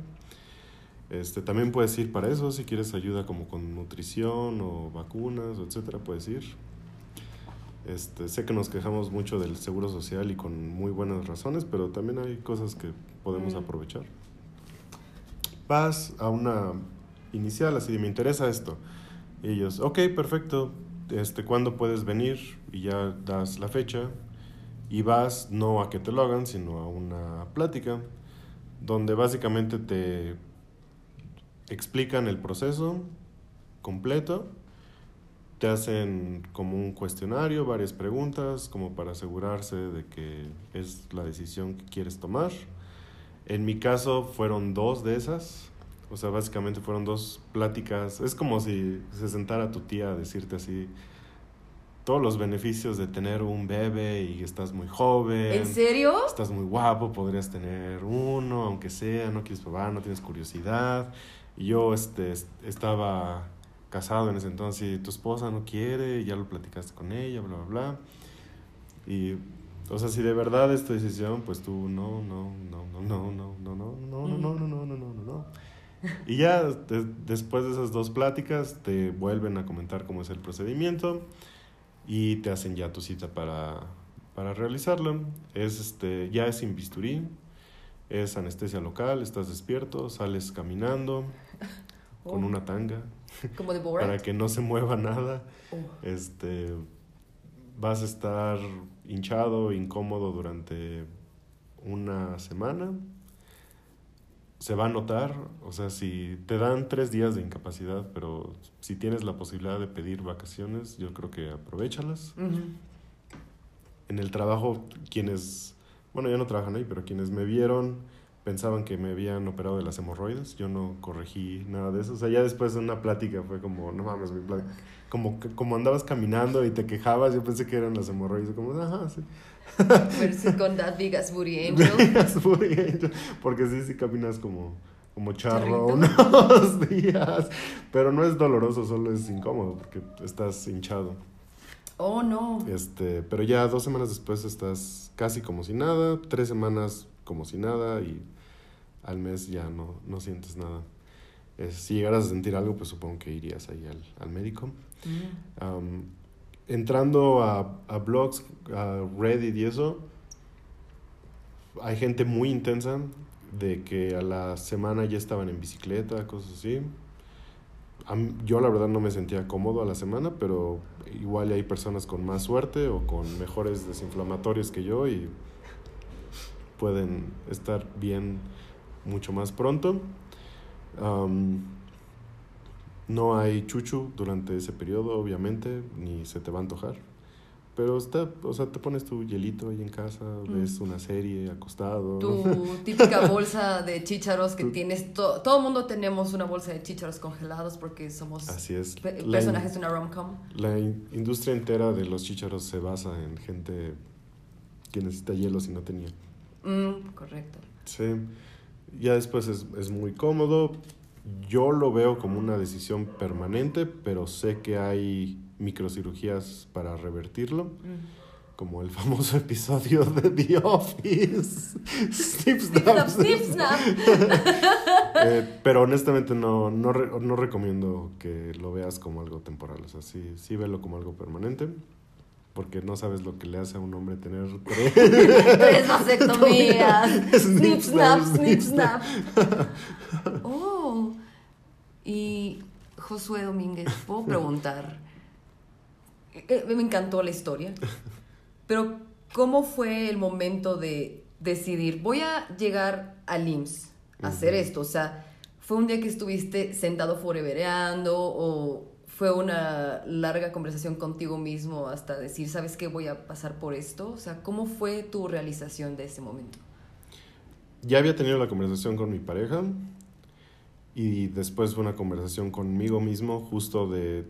Este, también puedes ir para eso, si quieres ayuda como con nutrición o vacunas, etcétera, puedes ir. Este, sé que nos quejamos mucho del seguro social y con muy buenas razones, pero también hay cosas que podemos Mm. aprovechar. Vas a una inicial, así de me interesa esto. Y ellos, ok, perfecto, este, ¿cuándo puedes venir? Y ya das la fecha. y vas no a que te lo hagan, sino a una plática donde básicamente te explican el proceso completo, te hacen como un cuestionario, varias preguntas, como para asegurarse de que es la decisión que quieres tomar. En mi caso fueron dos de esas, o sea, básicamente fueron dos pláticas. Es como si se sentara tu tía a decirte así todos los beneficios de tener un bebé y estás muy joven. ¿En serio? Estás muy guapo, podrías tener uno, aunque sea, no quieres probar, no tienes curiosidad. Y yo este, est- estaba casado en ese entonces y tu esposa no quiere, ya lo platicaste con ella, bla, bla, bla. Y, o sea, si de verdad es tu decisión, pues tú no, no, no, no, no, no, no, no, no, no, no, no, no, no, no, no. Y ya de- después de esas dos pláticas te vuelven a comentar cómo es el procedimiento y te hacen ya tu cita para, para realizarlo. Es este, ya es sin bisturí, es anestesia local, estás despierto, sales caminando con Oh. una tanga Como de para Borat. que no se mueva nada. Oh. Este, vas a estar hinchado, incómodo durante una semana. Se va a notar, o sea, si te dan tres días de incapacidad, pero si tienes la posibilidad de pedir vacaciones, yo creo que aprovechalas. Ujú. En el trabajo, quienes, bueno, ya no trabajan ahí, pero quienes me vieron pensaban que me habían operado de las hemorroides. Yo no corregí nada de eso. O sea, ya después de una plática fue como, no mames, mi plática. Como, que- como andabas caminando y te quejabas, yo pensé que eran las hemorroides. Como, ajá, sí. Versus con That Big Booty Angel. Porque sí, sí caminas como, como charro unos <laughs> días. Pero no es doloroso, solo es incómodo porque estás hinchado. Oh, no. Este, pero ya dos semanas después estás casi como si nada, tres semanas como si nada y al mes ya no, no sientes nada. Si llegaras a sentir algo, pues supongo que irías ahí al, al médico. Mm. Entrando a, a blogs, a Reddit y eso, hay gente muy intensa de que a la semana ya estaban en bicicleta, cosas así. Mí- yo la verdad no me sentía cómodo a la semana, pero igual hay personas con más suerte o con mejores desinflamatorios que yo y pueden estar bien mucho más pronto. No hay chuchu durante ese periodo, obviamente, ni se te va a antojar. Pero está, o sea, te pones tu hielito ahí en casa, ves una serie acostado. Tu <laughs> típica bolsa de <laughs> chícharos que Tu- tienes. to- todo el mundo tenemos una bolsa de chícharos congelados porque somos Así es. pe- La, personajes de una rom-com. la in- industria entera de los chícharos se basa en gente que necesita hielo si no tenía. Mm, correcto. Sí. Ya después es, es muy cómodo. Yo lo veo como una decisión permanente, pero sé que hay microcirugías para revertirlo. Mm. Como el famoso <laughs> episodio de The Office. Snip, <laughs> snap, snap, snip, <laughs> snap. Eh, pero honestamente no, no, no recomiendo que lo veas como algo temporal. O sea, sí, sí velo como algo permanente. Porque no sabes lo que le hace a un hombre tener <laughs> tres. Tres vasectomías. <laughs> Snip, snap, snip, snap. Oh. Y Josué Domínguez, puedo preguntar. Eh, Me encantó la historia. Pero, ¿cómo fue el momento de decidir, voy a llegar al IMSS a hacer esto? O sea, ¿fue un día que estuviste sentado forevereando o fue una larga conversación contigo mismo hasta decir, ¿sabes qué? Voy a pasar por esto. O sea, ¿cómo fue tu realización de ese momento? Ya había tenido la conversación con mi pareja y después fue una conversación conmigo mismo justo de,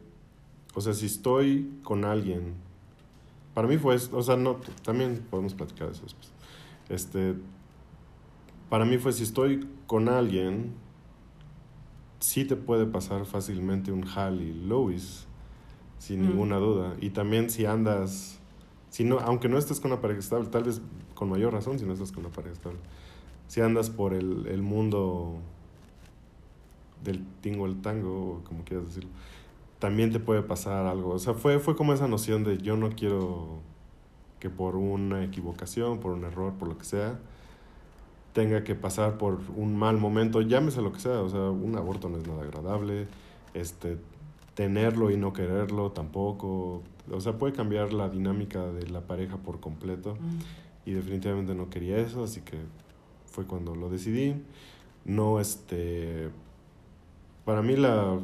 o sea, si estoy con alguien, para mí fue, o sea, no, también podemos platicar de eso después. Este, para mí fue si estoy con alguien, sí te puede pasar fácilmente un Hal y Lois, sin Mm. ninguna duda. Y también si andas, si no, aunque no estés con una pareja estable, tal vez con mayor razón si no estás con una pareja estable. Si andas por el, el mundo del tingo el tango, o como quieras decirlo, también te puede pasar algo. O sea, fue, fue como esa noción de yo no quiero que por una equivocación, por un error, por lo que sea, tenga que pasar por un mal momento, llámese lo que sea, o sea, un aborto no es nada agradable, este, tenerlo y no quererlo tampoco. O sea, puede cambiar la dinámica de la pareja por completo. Mm. Y definitivamente no quería eso, así que fue cuando lo decidí. No, este... Para mí la,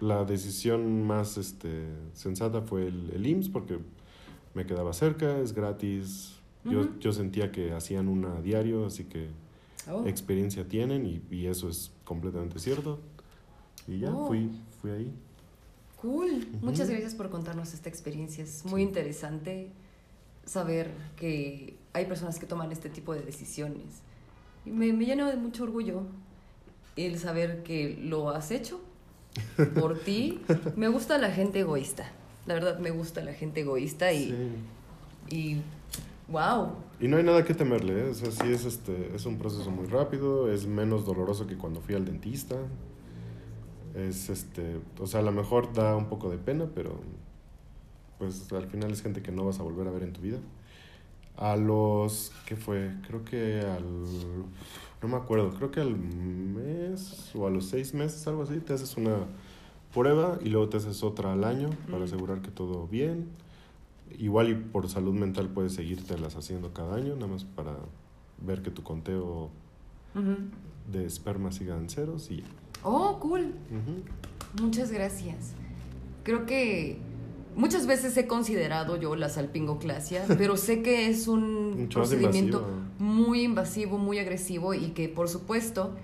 la decisión más este, sensata fue el, el IMSS porque me quedaba cerca, es gratis. Yo, yo sentía que hacían una a diario, así que Oh. experiencia tienen y, y eso es completamente cierto. Y ya, Oh. fui, fui ahí. Cool. Muchas Ujú. gracias por contarnos esta experiencia. Es muy interesante saber que hay personas que toman este tipo de decisiones. Y me, me llena de mucho orgullo el saber que lo has hecho <laughs> por ti. Me gusta la gente egoísta. La verdad, me gusta la gente egoísta y, Sí. y wow. Y no hay nada que temerle, ¿eh? o sea, sí es, este, es un proceso muy rápido, es menos doloroso que cuando fui al dentista. Es este, o sea, a lo mejor da un poco de pena, pero pues al final es gente que no vas a volver a ver en tu vida. A los, ¿qué fue? Creo que al, no me acuerdo, creo que al mes o a los seis meses, algo así, te haces una prueba y luego te haces otra al año para asegurar que todo bien. Igual y por salud mental puedes seguírtelas haciendo cada año, nada más para ver que tu conteo de esperma siga en ceros y... Oh, cool. Muchas gracias. Creo que muchas veces he considerado yo la salpingoclasia, <laughs> pero sé que es un procedimiento invasivo. muy invasivo, muy agresivo y que por supuesto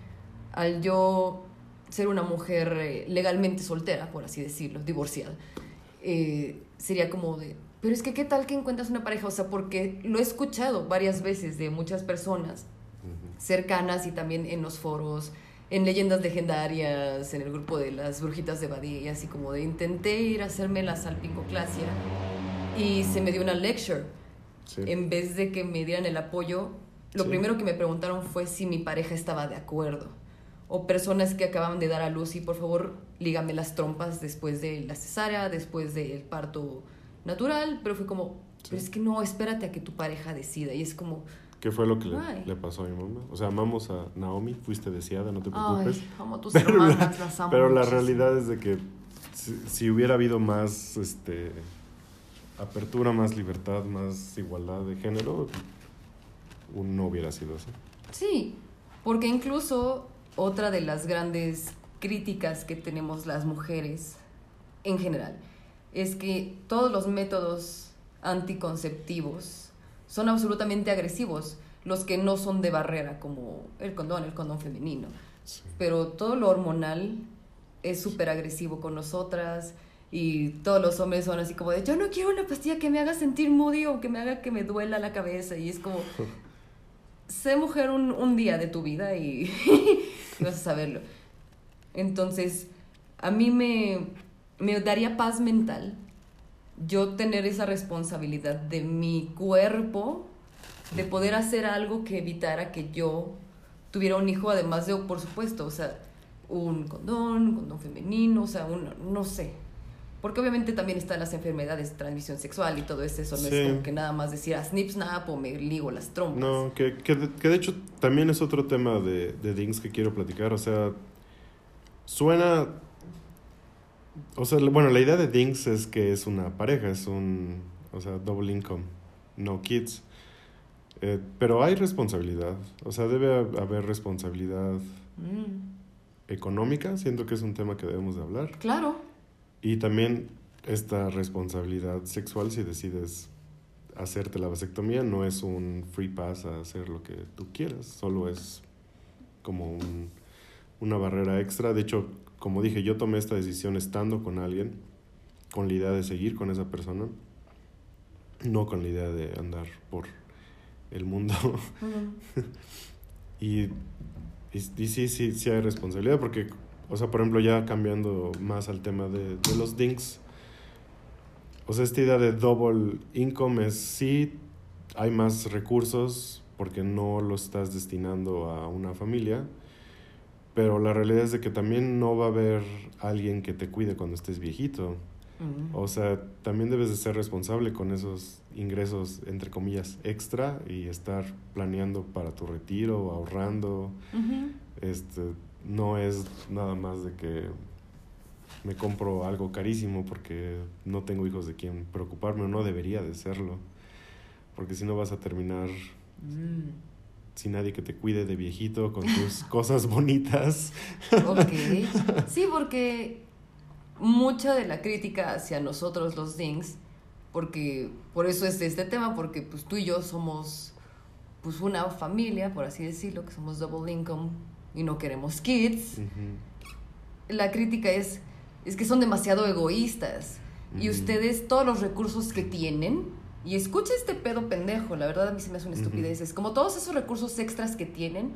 al yo ser una mujer eh, legalmente soltera, por así decirlo, divorciada, eh, sería como de, pero es que qué tal que encuentras una pareja, o sea, porque lo he escuchado varias veces de muchas personas cercanas y también en los foros, en leyendas legendarias, en el grupo de las brujitas de Badía, y así como de intenté ir a hacerme la salpingoclasia y se me dio una lecture. Sí. En vez de que me dieran el apoyo, lo Sí. primero que me preguntaron fue si mi pareja estaba de acuerdo. O personas que acababan de dar a luz y por favor lígame las trompas después de la cesárea, después del parto natural, pero fue como, pero es que no, espérate a que tu pareja decida. Y es como, ¿Qué fue lo que le, pasó a mi mamá? O sea, amamos a Naomi, fuiste deseada, no te preocupes. ay, amo a <laughs> tus Pero la- las amo <laughs> Pero la realidad es de que si, si hubiera habido más este, apertura, más libertad, más igualdad de género, no hubiera sido así. Sí, porque incluso otra de las grandes críticas que tenemos las mujeres en general es que todos los métodos anticonceptivos son absolutamente agresivos, los que no son de barrera, como el condón, el condón femenino. Pero todo lo hormonal es súper agresivo con nosotras y todos los hombres son así como de, yo no quiero una pastilla que me haga sentir moody o que me haga que me duela la cabeza y es como, <laughs> sé mujer un, un día de tu vida y, y <laughs> vas a saberlo. Entonces, a mí me, me daría paz mental yo tener esa responsabilidad de mi cuerpo, de poder hacer algo que evitara que yo tuviera un hijo, además de, por supuesto, o sea, un condón, un condón femenino, o sea, un, no sé. Porque obviamente también están las enfermedades de transmisión sexual y todo eso, no Sí. es como que nada más decir a snip snap o me ligo las trompas. No, que, que, de, que de hecho también es otro tema de, de Dings que quiero platicar. O sea, suena. O sea, bueno, la idea de Dings es que es una pareja, es un. O sea, double income, no kids. Eh, pero hay responsabilidad. O sea, debe haber responsabilidad Mm, económica. Siento que es un tema que debemos de hablar. claro. Y también esta responsabilidad sexual si decides hacerte la vasectomía no es un free pass a hacer lo que tú quieras, solo es como un- una barrera extra. De hecho, como dije, yo tomé esta decisión estando con alguien, con la idea de seguir con esa persona, no con la idea de andar por el mundo. <laughs> Mm, Y, y, y sí, sí, sí hay responsabilidad porque, o sea, por ejemplo, ya cambiando más al tema de, de los dinks, o sea, esta idea de double income es sí, hay más recursos porque no lo estás destinando a una familia, pero la realidad es de que también no va a haber alguien que te cuide cuando estés viejito. mm. O sea, también debes de ser responsable con esos ingresos, entre comillas, extra y estar planeando para tu retiro, ahorrando. Ujú. Este, no es nada más de que me compro algo carísimo porque no tengo hijos de quien preocuparme o no debería de serlo. Porque si no vas a terminar Mm, sin nadie que te cuide de viejito con tus <laughs> cosas bonitas. ok. <laughs> Sí, porque mucha de la crítica hacia nosotros los Dings, porque por eso es este tema, porque pues tú y yo somos pues una familia, por así decirlo, que somos double income y no queremos kids. La crítica es, es que son demasiado egoístas. Y ustedes, todos los recursos que tienen, y escucha este pedo pendejo, la verdad a mí se me hace una estupidez, es como todos esos recursos extras que tienen,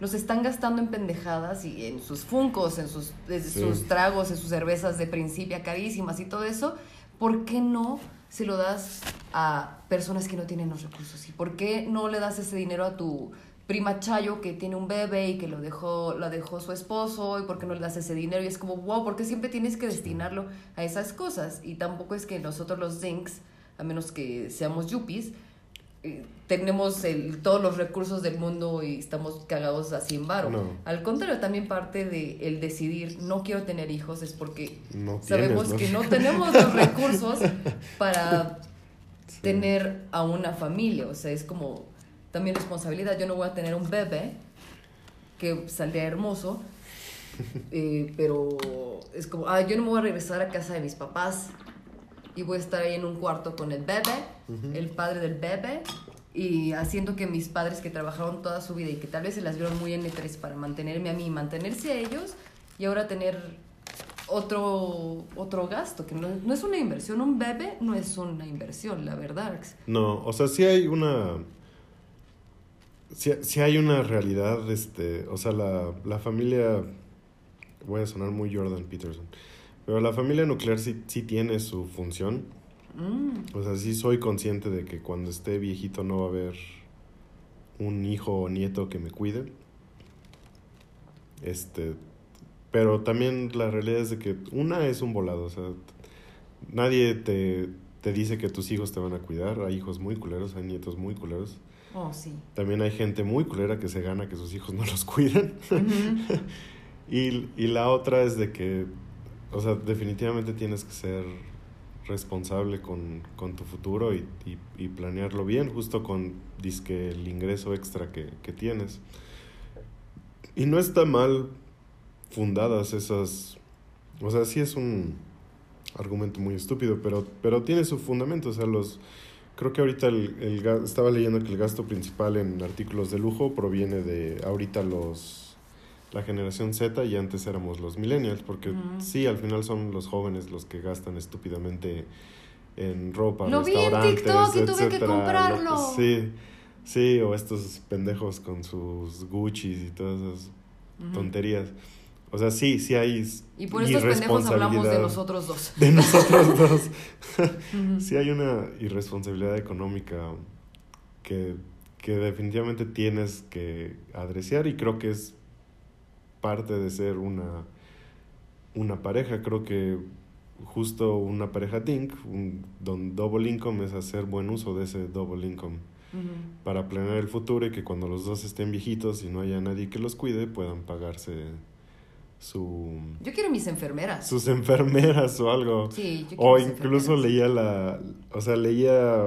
los están gastando en pendejadas y en sus funcos, en sus, en Sí. sus tragos, en sus cervezas de principia carísimas y todo eso. ¿Por qué no se lo das a personas que no tienen los recursos? ¿Y por qué no le das ese dinero a tu prima Chayo que tiene un bebé y que lo dejó, la dejó su esposo? ¿Y por qué no le das ese dinero? Y es como, wow, ¿por qué siempre tienes que destinarlo a esas cosas? Y tampoco es que nosotros los Zincs, a menos que seamos yuppies, eh, tenemos el, todos los recursos del mundo y estamos cagados así en varo. No. Al contrario, también parte de el decidir no quiero tener hijos es porque No sabemos tienes, que ¿no? no tenemos los <laughs> recursos para Sí. tener a una familia. O sea, es como también responsabilidad. Yo no voy a tener un bebé que saldría hermoso, <laughs> eh, pero es como, ah, yo no me voy a regresar a casa de mis papás y voy a estar ahí en un cuarto con el bebé, el padre del bebé, y haciendo que mis padres que trabajaron toda su vida y que tal vez se las vieron muy en estrés para mantenerme a mí y mantenerse a ellos, y ahora tener otro, otro gasto, que no, no es una inversión, un bebé no es una inversión, la verdad. No, o sea, sí hay una. Sí, sí hay una realidad, este. O sea, la, la familia. Voy a sonar muy Jordan Peterson. Pero la familia nuclear sí, sí tiene su función. Mm, O sea, sí soy consciente de que cuando esté viejito no va a haber un hijo o nieto que me cuide. Este. Pero también la realidad es de que una es un volado. O sea, nadie te, te dice que tus hijos te van a cuidar. Hay hijos muy culeros, hay nietos muy culeros. oh, sí. También hay gente muy culera que se gana que sus hijos no los <laughs> cuiden. Ujú. <laughs> Y, y la otra es de que, o sea, definitivamente tienes que ser responsable con, con tu futuro y, y, planearlo bien, justo con dizque el ingreso extra que, que tienes. Y no está mal fundadas esas, o sea, sí es un argumento muy estúpido, pero, pero tiene su fundamento, o sea, los... Creo que ahorita el, el estaba leyendo que el gasto principal en artículos de lujo proviene de ahorita los la generación Z y antes éramos los millennials, porque sí, al final son los jóvenes los que gastan estúpidamente en ropa, Lo vi en restaurantes, TikTok y tuve que etcétera, comprarlo. lo- Sí, sí, o estos pendejos con sus Gucci's y todas esas tonterías. O sea, sí, sí hay Y por estos pendejos hablamos de nosotros dos. de nosotros <laughs> dos. Sí hay una irresponsabilidad económica que, que definitivamente tienes que adreciar y creo que es parte de ser una, una pareja. Creo que justo una pareja DINK, un don double income, es hacer buen uso de ese double income para planear el futuro y que cuando los dos estén viejitos y no haya nadie que los cuide, puedan pagarse su, Yo quiero mis enfermeras. sus enfermeras o algo. Sí, yo quiero O mis incluso leía la, o sea, leía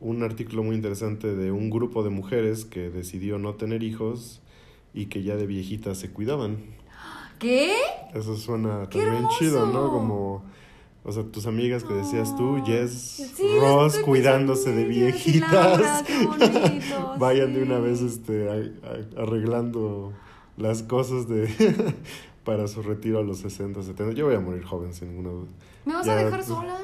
un artículo muy interesante de un grupo de mujeres que decidió no tener hijos y que ya de viejitas se cuidaban. ¿Qué? Eso suena ¡Qué también chido, ¿no? Como, o sea, tus amigas que decías tú, Oh, Jess, sí, Ross, cuidándose de viejitas. qué bonito, <laughs> Vayan de sí. una vez este, arreglando las cosas de <laughs> para su retiro a los 60, 70. Yo voy a morir joven, sin ninguna duda. ¿Me vas Ya, a dejar sola?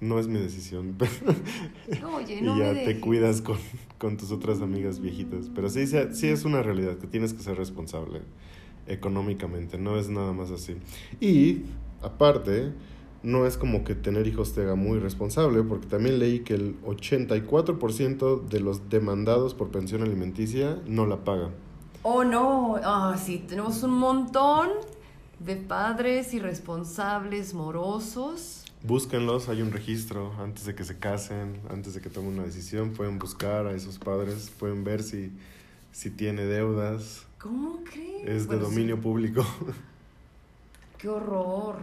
No es mi decisión. <laughs> Oye, y no ya me te cuidas con, con tus otras amigas viejitas. Pero sí, sí, sí es una realidad que tienes que ser responsable económicamente, no es nada más así. Y aparte, no es como que tener hijos te haga muy responsable, porque también leí que el 84% de los demandados por pensión alimenticia no la pagan. Oh, no. Ah, sí, tenemos un montón de padres irresponsables, morosos. Búsquenlos, hay un registro antes de que se casen, antes de que tomen una decisión, pueden buscar a esos padres, pueden ver si, si tiene deudas, ¿Cómo crees? es de Bueno, sí. dominio público. <laughs> Qué horror.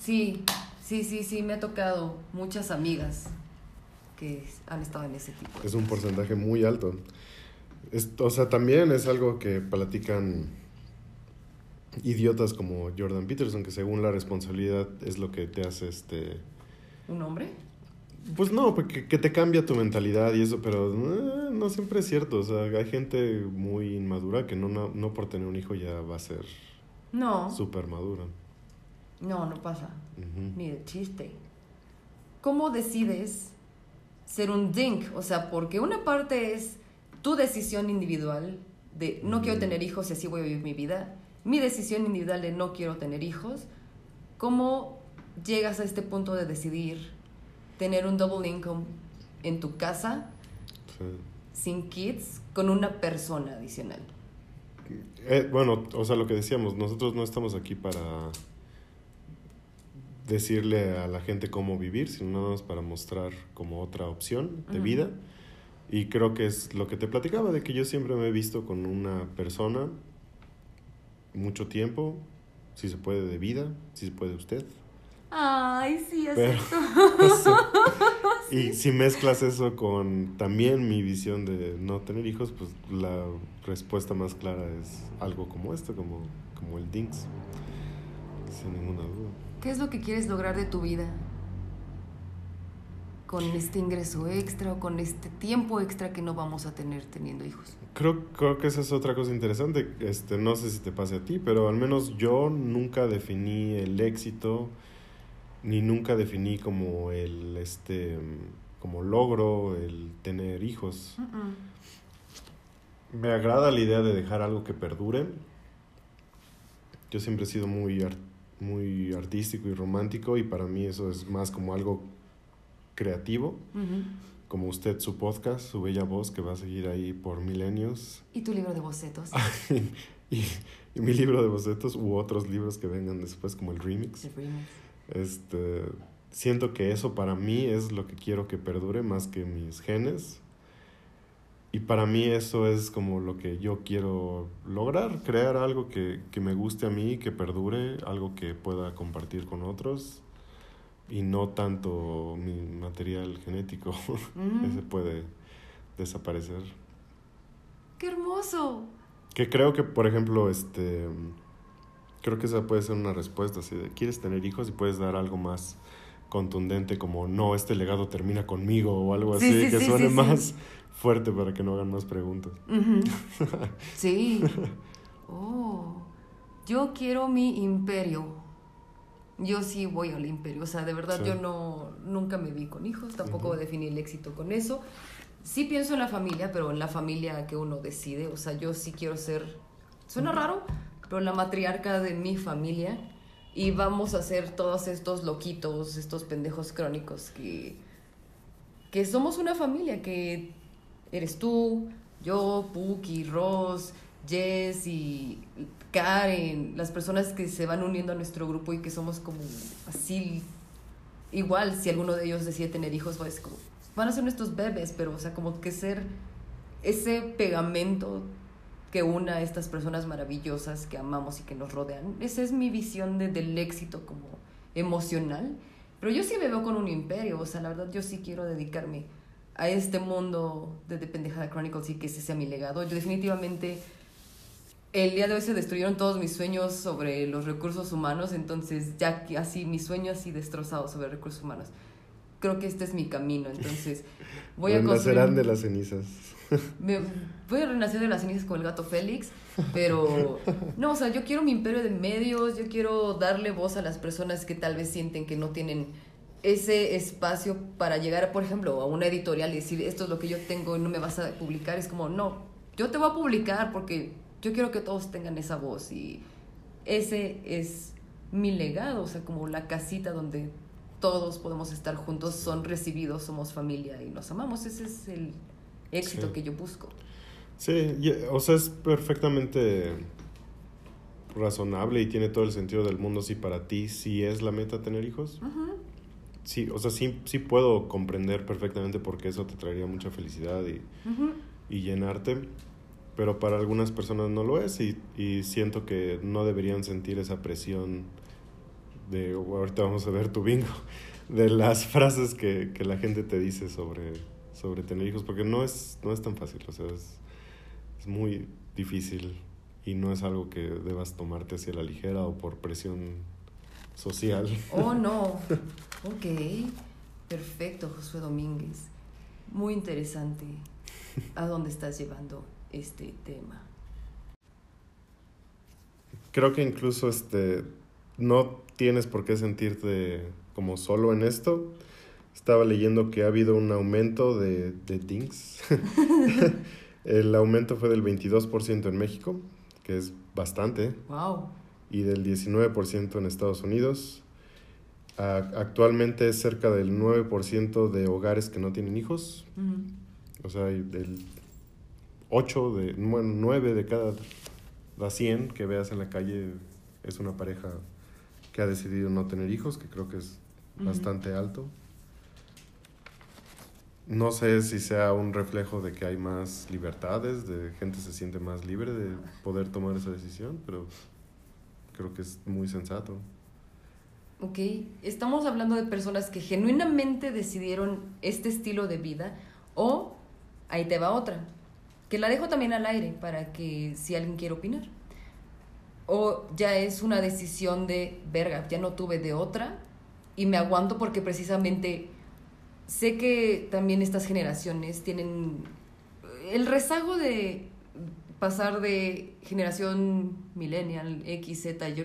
Sí, sí, sí, sí, me ha tocado muchas amigas que han estado en ese tipo. de Es un porcentaje muy alto. Es- o sea, también es algo que platican idiotas como Jordan Peterson, que según la responsabilidad es lo que te hace este... ¿Un hombre? Pues no, porque que te cambia tu mentalidad y eso, pero eh, no siempre es cierto. O sea, hay gente muy inmadura que no, no, no por tener un hijo ya va a ser No, súper madura. no, no pasa. Ni de chiste. ¿Cómo decides ser un dink? O sea, porque una parte es tu decisión individual de no quiero tener hijos y así voy a vivir mi vida. Mi decisión individual de no quiero tener hijos. ¿Cómo llegas a este punto de decidir tener un double income en tu casa, Sí. sin kids, con una persona adicional? Eh, bueno, o sea, lo que decíamos, nosotros no estamos aquí para decirle a la gente cómo vivir, sino nada más para mostrar como otra opción de vida. Y creo que es lo que te platicaba, de que yo siempre me he visto con una persona mucho tiempo, si se puede de vida, si se puede usted. Ay, sí, Pero- acepto. <laughs> <laughs> Y si mezclas eso con también mi visión de no tener hijos, pues la respuesta más clara es algo como esto, como, como el Dinks. Sin ninguna duda. ¿Qué es lo que quieres lograr de tu vida? Con este ingreso extra o con este tiempo extra que no vamos a tener teniendo hijos. Creo, creo que esa es otra cosa interesante. Este, no sé si te pase a ti, pero al menos yo nunca definí el éxito, ni nunca definí como el este como logro el tener hijos. Me agrada la idea de dejar algo que perdure. Yo siempre he sido muy, ar- muy artístico y romántico y para mí eso es más como algo creativo, como usted su podcast, su bella voz que va a seguir ahí por milenios. ¿Y tu libro de bocetos? <laughs> y, y mi libro de bocetos u otros libros que vengan después como el remix. The remix. Este, siento que eso para mí es lo que quiero que perdure más que mis genes. Y para mí eso es como lo que yo quiero lograr, crear algo que, que me guste a mí, que perdure, algo que pueda compartir con otros y no tanto mi material genético, Ujú. <laughs> ese puede desaparecer. ¡Qué hermoso! Que creo que, por ejemplo, este. Creo que esa puede ser una respuesta. De, ¿quieres tener hijos? Y puedes dar algo más contundente, como no, este legado termina conmigo o algo Sí, así, sí, que sí, suene más fuerte para que no hagan más preguntas. <laughs> Sí. Oh, yo quiero mi imperio. Yo sí voy al imperio. O sea, de verdad, Sí. yo no nunca me vi con hijos, tampoco Ujú. definí el éxito con eso. Sí pienso en la familia, pero en la familia que uno decide. O sea, yo sí quiero ser. Suena raro, pero la matriarca de mi familia. Y vamos a ser todos estos loquitos, estos pendejos crónicos que. que somos una familia, que eres tú, yo, Puki, Ross, Jess y Karen, las personas que se van uniendo a nuestro grupo y que somos como así, igual si alguno de ellos decide tener hijos, pues como, van a ser nuestros bebés, pero o sea, como que ser ese pegamento que una a estas personas maravillosas que amamos y que nos rodean. Esa es mi visión de- del éxito como emocional. Pero yo sí me veo con un imperio, o sea, la verdad yo sí quiero dedicarme a este mundo de The Pendejada Chronicles y que ese sea mi legado. Yo definitivamente el día de hoy se destruyeron todos mis sueños sobre los recursos humanos, entonces ya que así, mi sueño así destrozado sobre recursos humanos. Creo que este es mi camino, entonces <laughs> voy a Renacerán construir- de las cenizas. <laughs> me, voy a renacer de las cenizas como el gato Félix, pero no, o sea, yo quiero mi imperio de medios, yo quiero darle voz a las personas que tal vez sienten que no tienen ese espacio para llegar, por ejemplo, a una editorial y decir, esto es lo que yo tengo y no me vas a publicar. Es como, no, yo te voy a publicar porque yo quiero que todos tengan esa voz y ese es mi legado, o sea, como la casita donde todos podemos estar juntos, son recibidos, somos familia y nos amamos. Ese es el éxito Sí. que yo busco. Sí, y- o sea, es perfectamente razonable y tiene todo el sentido del mundo si para ti sí es la meta tener hijos. Sí, o sea, sí, sí puedo comprender perfectamente por qué eso te traería mucha felicidad y, y llenarte. Pero para algunas personas no lo es y, y siento que no deberían sentir esa presión de, ahorita vamos a ver tu bingo, <laughs> de las frases que, que la gente te dice sobre, sobre tener hijos, porque no es, no es tan fácil, o sea, es, es muy difícil y no es algo que debas tomarte hacia la ligera o por presión social. Oh, no. <laughs> Ok. Perfecto, Josué Domínguez. Muy interesante a dónde estás llevando este tema. Creo que incluso este no tienes por qué sentirte como solo en esto. Estaba leyendo que ha habido un aumento de, de DINKs. <laughs> <laughs> El aumento fue del 22% en México, que es bastante, Wow. y del 19% en Estados Unidos. Actualmente es cerca del 9% de hogares que no tienen hijos. O sea, hay del 8 de, bueno, 9 de cada da 100 que veas en la calle es una pareja que ha decidido no tener hijos, que creo que es Ujú. bastante alto. No sé si sea un reflejo de que hay más libertades, de gente se siente más libre de poder tomar esa decisión, pero creo que es muy sensato. Ok, estamos hablando de personas que genuinamente decidieron este estilo de vida o ahí te va otra, que la dejo también al aire para que si alguien quiere opinar. O ya es una decisión de, verga, ya no tuve de otra y me aguanto porque precisamente sé que también estas generaciones tienen el rezago de pasar de generación millennial, X, Z, Y,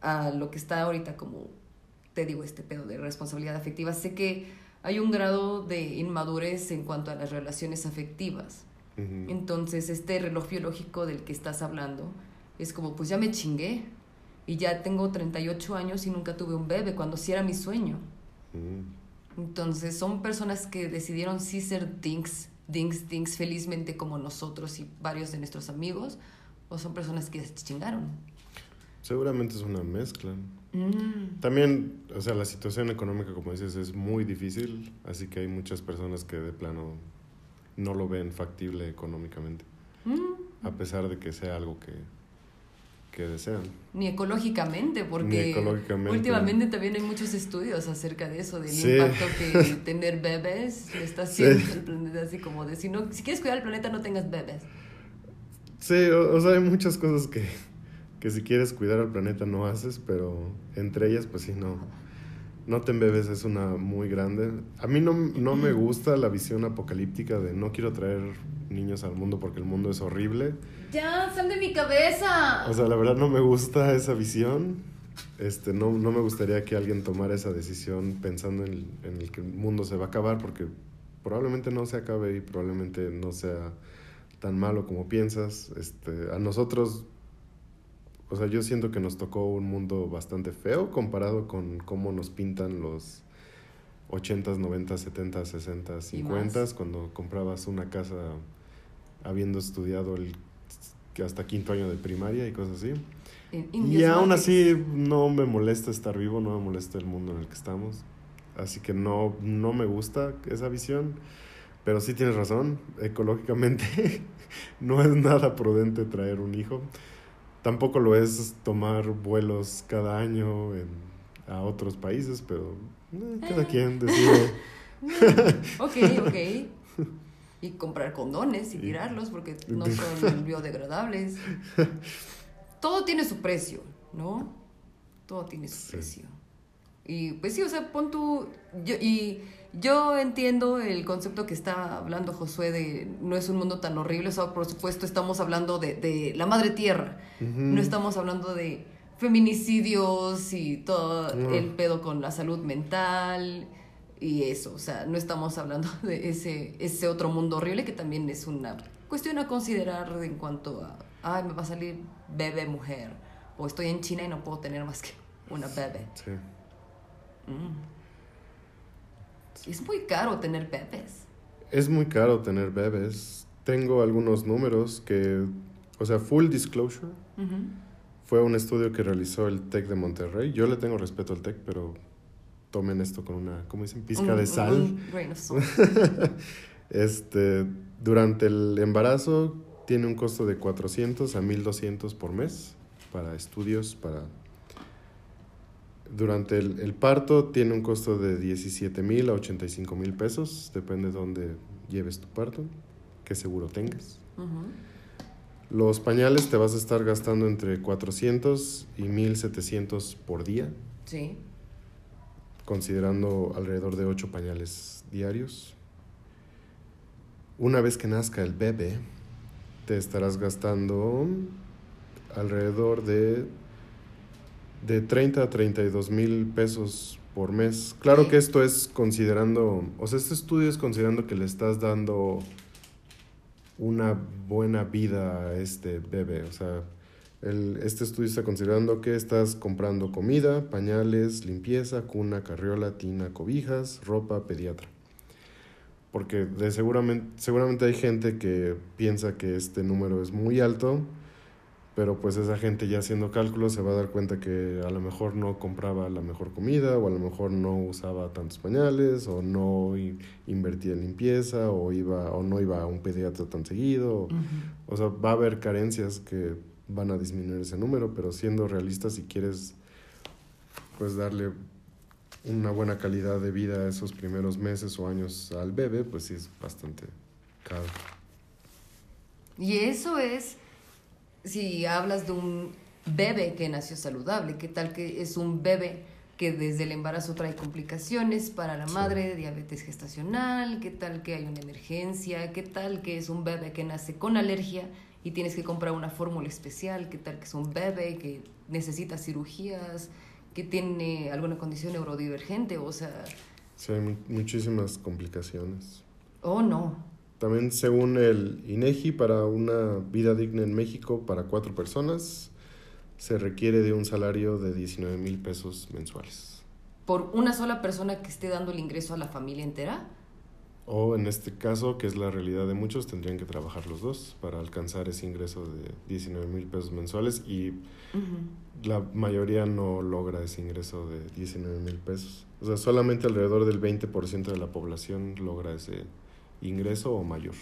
a lo que está ahorita como, te digo, este pedo de responsabilidad afectiva. Sé que hay un grado de inmadurez en cuanto a las relaciones afectivas. Entonces, este reloj biológico del que estás hablando es como, pues ya me chingué y ya tengo 38 años y nunca tuve un bebé, cuando sí era mi sueño. Mm. Entonces, son personas que decidieron sí ser dinks, dinks, dinks felizmente como nosotros y varios de nuestros amigos, o son personas que se chingaron. Seguramente es una mezcla. Mm. También, o sea, la situación económica, como dices, es muy difícil, así que hay muchas personas que de plano no lo ven factible económicamente, Mm. a pesar de que sea algo que, que desean. Ni ecológicamente, porque Ni ecológicamente. últimamente también hay muchos estudios acerca de eso, del Sí. impacto que <laughs> tener bebés le está haciendo al <laughs> planeta, así como de si, no, si quieres cuidar el planeta no tengas bebés. Sí, o, o sea, hay muchas cosas que, que si quieres cuidar al planeta no haces, pero entre ellas, pues sí, no. No te embebes es una muy grande. A mí no, no me <clears throat> gusta la visión apocalíptica de no quiero traer niños al mundo porque el mundo es horrible. Ya, sal de mi cabeza. O sea, la verdad no me gusta esa visión. Este, no, no me gustaría que alguien tomara esa decisión pensando en, en el que el mundo se va a acabar porque probablemente no se acabe y probablemente no sea tan malo como piensas. Este, a nosotros, o sea, yo siento que nos tocó un mundo bastante feo comparado con cómo nos pintan los 80s, 90s, 70s, 60s, Y 50s, más. cuando comprabas una casa habiendo estudiado el hasta quinto año de primaria y cosas así. Y aún así no me molesta estar vivo, no me molesta el mundo en el que estamos. Así que no, no me gusta esa visión. Pero sí tienes razón, ecológicamente <laughs> no es nada prudente traer un hijo. Tampoco lo es tomar vuelos cada año en- a otros países, pero eh, cada Eh. quien decide. <laughs> Ok, ok. <laughs> Y comprar condones y tirarlos porque no son <laughs> biodegradables. Todo tiene su precio, ¿no? Todo tiene su Sí. precio. Y pues sí, o sea, pon tú. Yo, y yo entiendo el concepto que está hablando Josué de no es un mundo tan horrible. O sea, por supuesto, estamos hablando de, de la madre tierra. No estamos hablando de feminicidios y todo el pedo con la salud mental y eso. O sea, no estamos hablando <laughs> de ese, ese otro mundo horrible que también es una cuestión a considerar en cuanto a, ay, me va a salir bebé mujer. O estoy en China y no puedo tener más que una bebé. Sí. Mm. Es muy caro tener bebés. Es muy caro tener bebés. Tengo algunos números que, o sea, full disclosure. Fue un estudio que realizó el TEC de Monterrey. Yo le tengo respeto al TEC, pero tomen esto con una, ¿cómo dicen? Pizca de sal. un grain of salt. <laughs> Este, durante el embarazo, tiene un costo de 400 a 1200 por mes para estudios, para... Durante el, el parto tiene un costo de 17 mil a 85 mil pesos, depende de dónde lleves tu parto, qué seguro tengas. Los pañales te vas a estar gastando entre 400 y 1700 por día, Sí. considerando alrededor de 8 pañales diarios. Una vez que nazca el bebé, te estarás gastando alrededor de, de 30 a 32 mil pesos por mes. Claro que esto es considerando, o sea, este estudio es considerando que le estás dando una buena vida a este bebé. O sea, el- este estudio está considerando que estás comprando comida, pañales, limpieza, cuna, carriola, tina, cobijas, ropa, pediatra. Porque de seguramente, seguramente hay gente que piensa que este número es muy alto, pero pues esa gente ya haciendo cálculos se va a dar cuenta que a lo mejor no compraba la mejor comida o a lo mejor no usaba tantos pañales o no invertía en limpieza o iba o no iba a un pediatra tan seguido. O sea, va a haber carencias que van a disminuir ese número, pero siendo realistas si quieres pues darle una buena calidad de vida esos primeros meses o años al bebé, pues sí es bastante caro. Y eso es si hablas de un bebé que nació saludable, ¿qué tal que es un bebé que desde el embarazo trae complicaciones para la Sí. madre, diabetes gestacional, qué tal que hay una emergencia, qué tal que es un bebé que nace con alergia y tienes que comprar una fórmula especial, qué tal que es un bebé que necesita cirugías, que tiene alguna condición neurodivergente, o sea, Sí, hay mu- muchísimas complicaciones. oh no, También según el INEGI, para una vida digna en México para cuatro personas, se requiere de un salario de 19 mil pesos mensuales. por una sola persona que esté dando el ingreso a la familia entera. O en este caso, que es la realidad de muchos, tendrían que trabajar los dos para alcanzar ese ingreso de 19 mil pesos mensuales y Ujú. la mayoría no logra ese ingreso de 19 mil pesos. O sea, solamente alrededor del 20% de la población logra ese ingreso o mayor.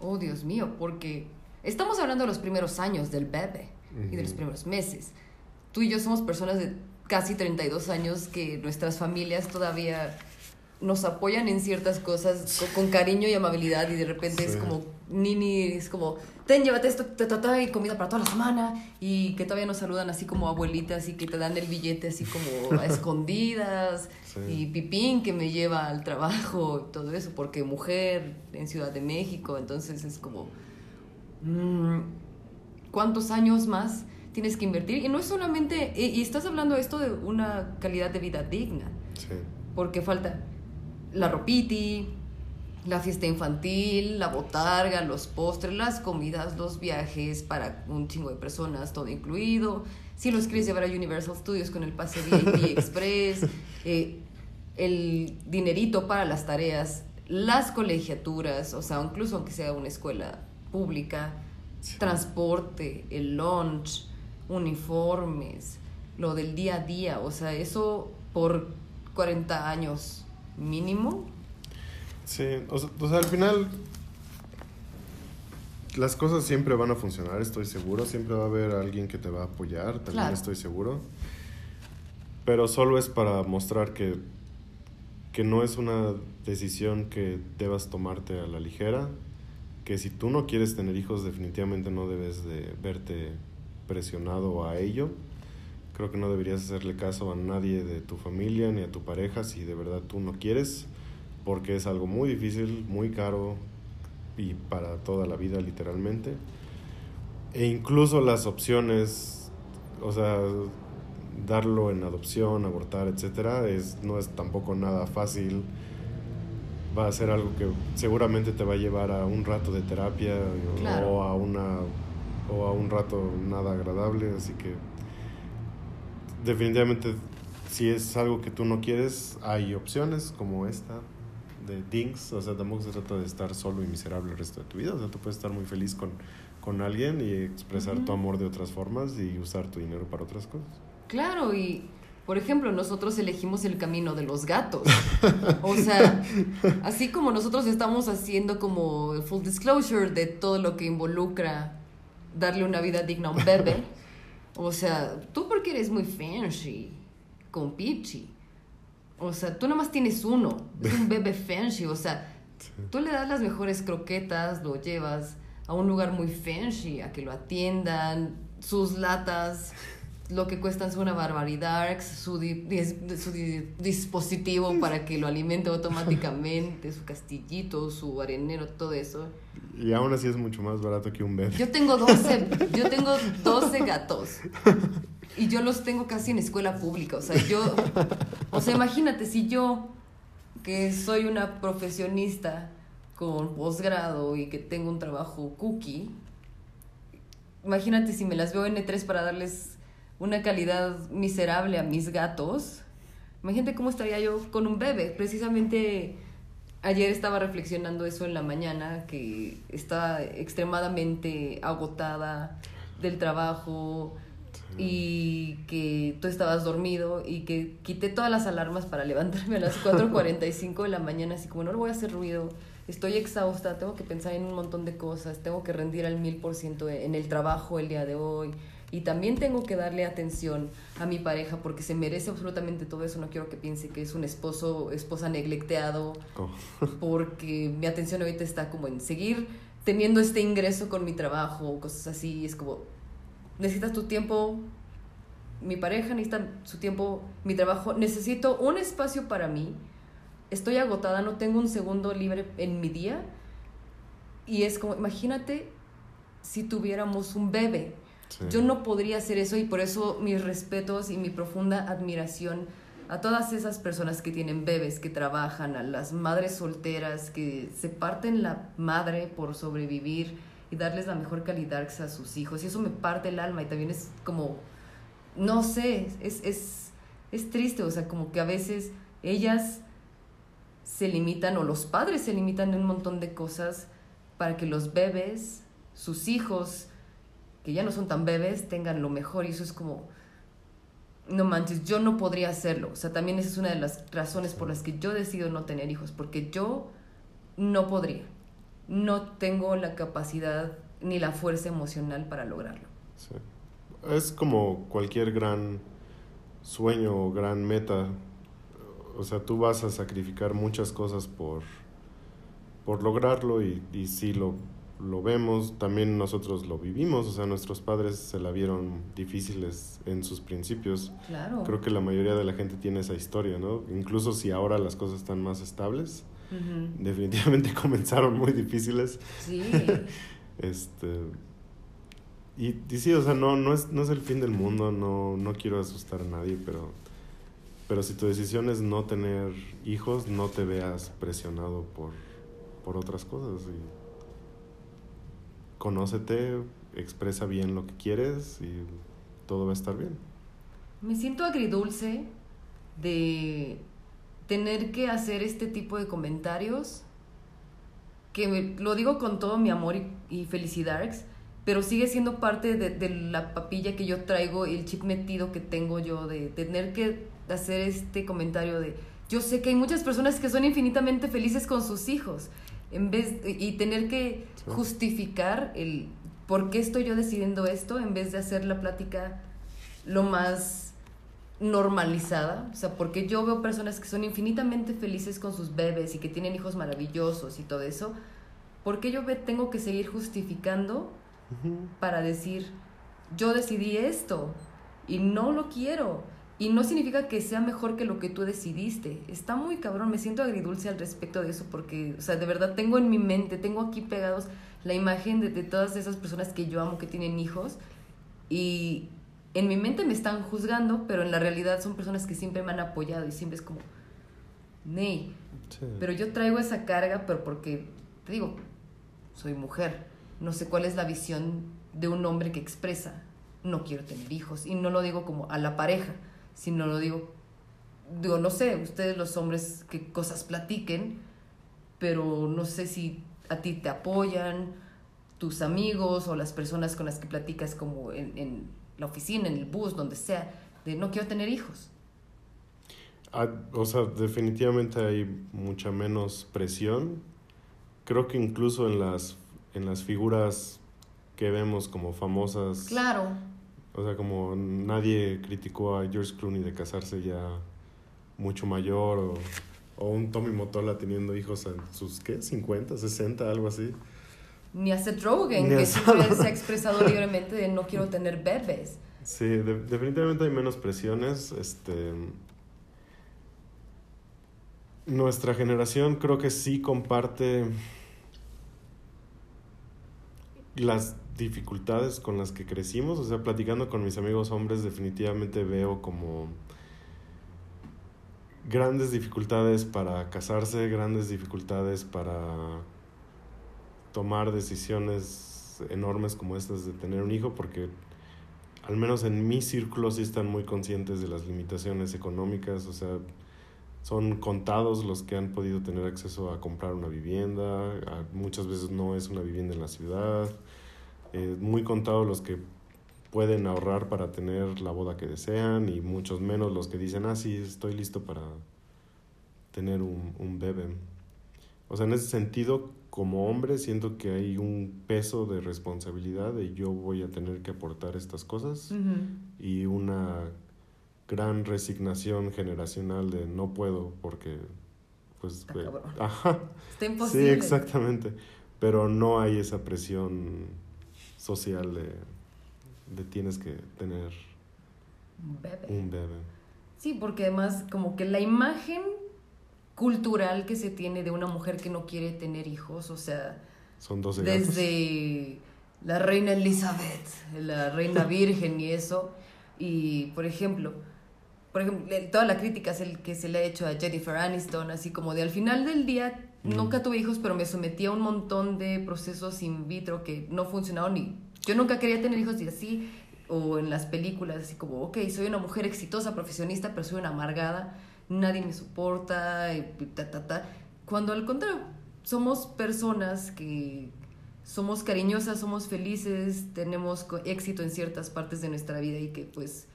Oh, Dios mío, porque estamos hablando de los primeros años del bebé y de los primeros meses. Tú y yo somos personas de casi 32 años que nuestras familias todavía nos apoyan en ciertas cosas con, con cariño y amabilidad y de repente es como Nini, es como, ten, llévate esto, ta, ta, ta, y comida para toda la semana y que todavía nos saludan así como abuelitas y que te dan el billete así como a <laughs> escondidas Sí. y Pipín que me lleva al trabajo todo eso porque mujer en Ciudad de México, entonces es como, mm, ¿cuántos años más tienes que invertir? Y no es solamente, y, y estás hablando esto de una calidad de vida digna Sí. porque falta la ropiti, la fiesta infantil, la botarga, los postres, las comidas, los viajes para un chingo de personas, todo incluido. Si los quieres llevar a Universal Studios con el pase VIP <laughs> Express, eh, el dinerito para las tareas, las colegiaturas, o sea, incluso aunque sea una escuela pública, Sí. transporte, el lunch, uniformes, lo del día a día, o sea, eso por 40 años mínimo. Sí, o sea, o sea, al final las cosas siempre van a funcionar, estoy seguro. Siempre va a haber alguien que te va a apoyar, también Claro. estoy seguro. Pero solo es para mostrar que, que no es una decisión que debas tomarte a la ligera. Que si tú no quieres tener hijos, definitivamente no debes de verte presionado a ello. Creo que no deberías hacerle caso a nadie de tu familia ni a tu pareja si de verdad tú no quieres, porque es algo muy difícil, muy caro y para toda la vida literalmente. E incluso las opciones, o sea, darlo en adopción, abortar, etcétera, es no es tampoco nada fácil. Va a ser algo que seguramente te va a llevar a un rato de terapia o- Claro. o a una o a un rato nada agradable, así que definitivamente si es algo que tú no quieres, hay opciones como esta de Dings, o sea, tampoco se trata de estar solo y miserable el resto de tu vida, o sea, tú puedes estar muy feliz con, con alguien y expresar tu Ujú. amor de otras formas y usar tu dinero para otras cosas. Claro, y Por ejemplo, nosotros elegimos el camino de los gatos. <laughs> O sea, así como nosotros estamos haciendo como el full disclosure de todo lo que involucra darle una vida digna a un bebé. <laughs> O sea, tú porque eres muy fancy con Pichi. O sea, tú nomás tienes uno. Es un <laughs> bebé fancy. O sea, tú le das las mejores croquetas, lo llevas a un lugar muy fancy, a que lo atiendan, sus latas, lo que cuestan son una barbaridad, su, di- dis- su di- dispositivo <laughs> para que lo alimente automáticamente, su castillito, su arenero, todo eso. Y aún así es mucho más barato que un bebé. Yo tengo 12, <laughs> yo tengo 12 gatos. Y yo los tengo casi en escuela pública. O sea, yo. O sea, imagínate si yo, que soy una profesionista con posgrado y que tengo un trabajo cookie, imagínate si me las veo en E3 para darles una calidad miserable a mis gatos. Imagínate cómo estaría yo con un bebé. Precisamente ayer estaba reflexionando eso en la mañana, que estaba extremadamente agotada del trabajo y que tú estabas dormido y que quité todas las alarmas para levantarme a las <laughs> 4.45 de la mañana, así como no le voy a hacer ruido, estoy exhausta, tengo que pensar en un montón de cosas, tengo que rendir al mil por ciento en el trabajo el día de hoy y también tengo que darle atención a mi pareja porque se merece absolutamente todo eso, no quiero que piense que es un esposo, esposa neglecteado, <laughs> porque mi atención ahorita está como en seguir teniendo este ingreso con mi trabajo, cosas así, es como, necesitas tu tiempo, mi pareja necesita su tiempo, mi trabajo, necesito un espacio para mí, estoy agotada, no tengo un segundo libre en mi día, y es como, imagínate si tuviéramos un bebé, Sí. yo no podría hacer eso y por eso mis respetos y mi profunda admiración a todas esas personas que tienen bebés, que trabajan, a las madres solteras, que se parten la madre por sobrevivir y darles la mejor calidad a sus hijos. Y eso me parte el alma y también es como, no sé, es, es, es triste, o sea, como que a veces ellas se limitan o los padres se limitan en un montón de cosas para que los bebés, sus hijos, que ya no son tan bebés, tengan lo mejor. Y eso es como, no manches, yo no podría hacerlo. O sea, también esa es una de las razones por las que yo decido no tener hijos, porque yo no podría. No tengo la capacidad ni la fuerza emocional para lograrlo. Sí. Es como cualquier gran sueño o gran meta. O sea, tú vas a sacrificar muchas cosas por, por lograrlo y, y sí lo, lo vemos, también nosotros lo vivimos, o sea, nuestros padres se la vieron difíciles en sus principios. Claro. Creo que la mayoría de la gente tiene esa historia, ¿no? Incluso si ahora las cosas están más estables, Definitivamente <laughs> comenzaron muy difíciles. Sí. <laughs> Este. Y, y sí, o sea, no, no, es, no es el fin del mundo, no, no quiero asustar a nadie, pero, pero si tu decisión es no tener hijos, no te veas presionado por, por otras cosas. Y conócete, expresa bien lo que quieres y todo va a estar bien. Me siento agridulce de tener que hacer este tipo de comentarios, que me- lo digo con todo mi amor y, y felicidad, pero sigue siendo parte de, de la papilla que yo traigo y el chip metido que tengo yo de tener que hacer este comentario de yo sé que hay muchas personas que son infinitamente felices con sus hijos en vez y tener que justificar el por qué estoy yo decidiendo esto en vez de hacer la plática lo más normalizada, o sea, porque yo veo personas que son infinitamente felices con sus bebés y que tienen hijos maravillosos y todo eso, ¿por qué yo me tengo que seguir justificando para decir, yo decidí esto y no lo quiero? Y no significa que sea mejor que lo que tú decidiste. Está muy cabrón, me siento agridulce al respecto de eso porque, o sea, de verdad tengo en mi mente, tengo aquí pegados la imagen de, de todas esas personas que yo amo que tienen hijos y en mi mente me están juzgando, pero en la realidad son personas que siempre me han apoyado y siempre es como, Ney, Sí. pero yo traigo esa carga, pero porque, te digo, soy mujer. No sé cuál es la visión de un hombre que expresa, no quiero tener hijos. Y no lo digo como a la pareja, sino lo digo, digo, no sé, ustedes los hombres qué cosas platiquen, pero no sé si a ti te apoyan, tus amigos o las personas con las que platicas como en, en la oficina, en el bus, donde sea, de no quiero tener hijos. Ah, o sea, definitivamente hay mucha menos presión. Creo que incluso en las, en las figuras que vemos como famosas. Claro. O sea, como nadie criticó a George Clooney de casarse ya mucho mayor o, o un Tommy Motola teniendo hijos en sus, ¿qué? 50, 60, algo así. Ni a Seth Rogen, Ni a que siempre se ha expresado libremente de no quiero tener bebés. Sí, de- definitivamente hay menos presiones. Este, nuestra generación creo que sí comparte las dificultades con las que crecimos. O sea, platicando con mis amigos hombres, definitivamente veo como grandes dificultades para casarse, grandes dificultades para tomar decisiones enormes como estas de tener un hijo, porque al menos en mi círculo sí están muy conscientes de las limitaciones económicas, o sea, son contados los que han podido tener acceso a comprar una vivienda, muchas veces no es una vivienda en la ciudad, eh, muy contados los que pueden ahorrar para tener la boda que desean y muchos menos los que dicen, ah, sí, estoy listo para tener un, un bebé. O sea, en ese sentido, como hombre, siento que hay un peso de responsabilidad de yo voy a tener que aportar estas cosas y una gran resignación generacional de no puedo porque, pues, Está ajá, Está sí, imposible. exactamente, pero no hay esa presión social de, de tienes que tener bebé. un bebé. Sí, porque además como que la imagen cultural que se tiene de una mujer que no quiere tener hijos, o sea, Son 12 gatos. desde la reina Elizabeth, la reina virgen y eso, y por ejemplo, por ejemplo, toda la crítica es el que se le ha hecho a Jennifer Aniston, así como de al final del día Mm. nunca tuve hijos, pero me sometí a un montón de procesos in vitro que no funcionaron y yo nunca quería tener hijos y así, o en las películas, así como, ok, soy una mujer exitosa, profesionista, pero soy una amargada, nadie me soporta, y ta, ta, ta. Cuando al contrario, somos personas que somos cariñosas, somos felices, tenemos éxito en ciertas partes de nuestra vida y que pues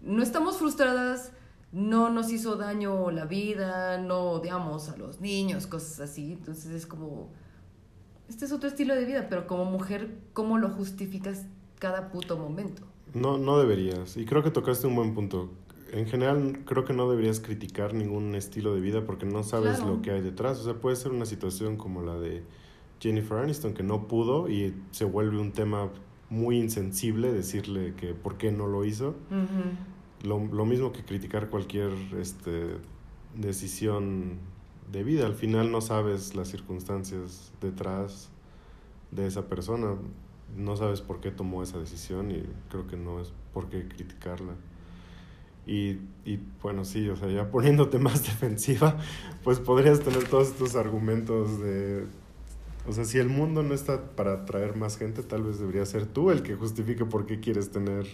no estamos frustradas, no nos hizo daño la vida, no odiamos a los niños, cosas así. Entonces es como, este es otro estilo de vida, pero como mujer, ¿cómo lo justificas cada puto momento? No, no deberías. Y creo que tocaste un buen punto. En general, creo que no deberías criticar ningún estilo de vida porque no sabes Claro. lo que hay detrás. O sea, puede ser una situación como la de Jennifer Aniston, que no pudo y se vuelve un tema muy insensible decirle que por qué no lo hizo. Lo, lo mismo que criticar cualquier este, decisión de vida. Al final no sabes las circunstancias detrás de esa persona. No sabes por qué tomó esa decisión y creo que no es por qué criticarla. Y, y bueno, sí, o sea, ya poniéndote <laughs> más defensiva, pues podrías tener todos estos argumentos de... O sea, si el mundo no está para atraer más gente, tal vez debería ser tú el que justifique por qué quieres tener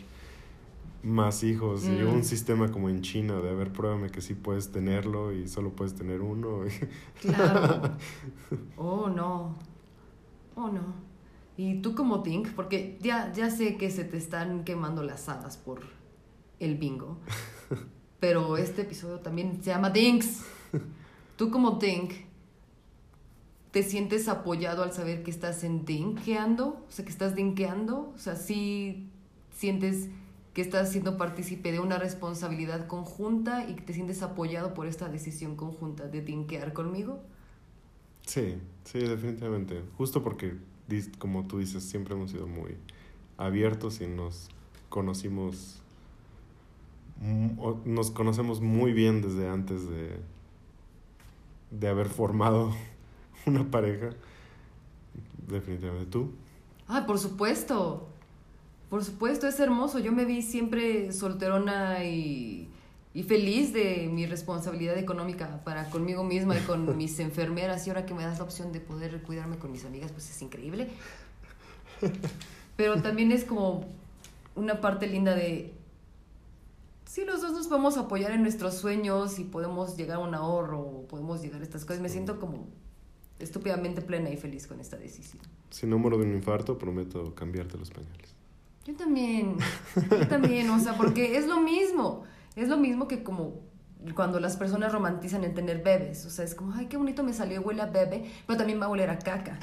más hijos y Mm. un sistema como en China de a ver, pruébame que sí puedes tenerlo y solo puedes tener uno. <laughs> Claro. Oh, no. Oh, no. Y tú como Dink, porque ya, ya sé que se te están quemando las alas por el bingo, <laughs> pero este episodio también se llama Dinks. Tú como Dink, ¿te sientes apoyado al saber que estás en dinkeando? O sea, que estás dinkeando. O sea, sí sientes que estás siendo partícipe de una responsabilidad conjunta y que te sientes apoyado por esta decisión conjunta de dinkear conmigo. Sí, sí, definitivamente. Justo porque, como tú dices, siempre hemos sido muy abiertos y nos conocimos, nos conocemos muy bien desde antes de, de haber formado <laughs> una pareja. Definitivamente tú. Ah, por supuesto. Por supuesto, es hermoso. Yo me vi siempre solterona y, y feliz de mi responsabilidad económica para conmigo misma y con <laughs> mis enfermeras. Y ahora que me das la opción de poder cuidarme con mis amigas, pues es increíble. Pero también es como una parte linda de... Sí, los dos nos podemos apoyar en nuestros sueños y podemos llegar a un ahorro o podemos llegar a estas cosas. Me siento como estúpidamente plena y feliz con esta decisión. Si no muero de un infarto, prometo cambiarte los pañales. Yo también, yo también, o sea, porque es lo mismo, es lo mismo que como cuando las personas romantizan el tener bebés. O sea, es como, ay, qué bonito me salió, huele a bebé, pero también va a oler a caca,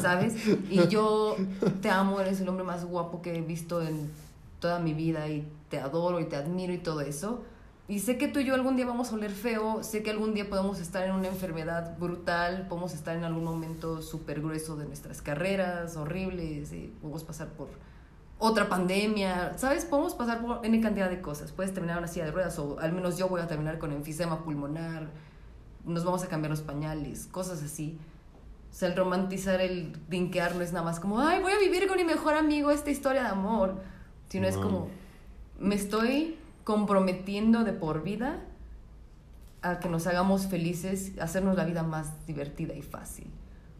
¿sabes? Y yo te amo, eres el hombre más guapo que he visto en toda mi vida y te adoro y te admiro y todo eso. Y sé que tú y yo algún día vamos a oler feo, sé que algún día podemos estar en una enfermedad brutal, podemos estar en algún momento súper grueso de nuestras carreras, horribles, y podemos pasar por otra pandemia, ¿sabes? Podemos pasar por N cantidad de cosas. Puedes terminar una silla de ruedas o al menos yo voy a terminar con enfisema pulmonar, nos vamos a cambiar los pañales, cosas así. O sea, el romantizar, el dinkear no es nada más como, ay, voy a vivir con mi mejor amigo esta historia de amor, sino es como, me estoy comprometiendo de por vida a que nos hagamos felices, hacernos la vida más divertida y fácil.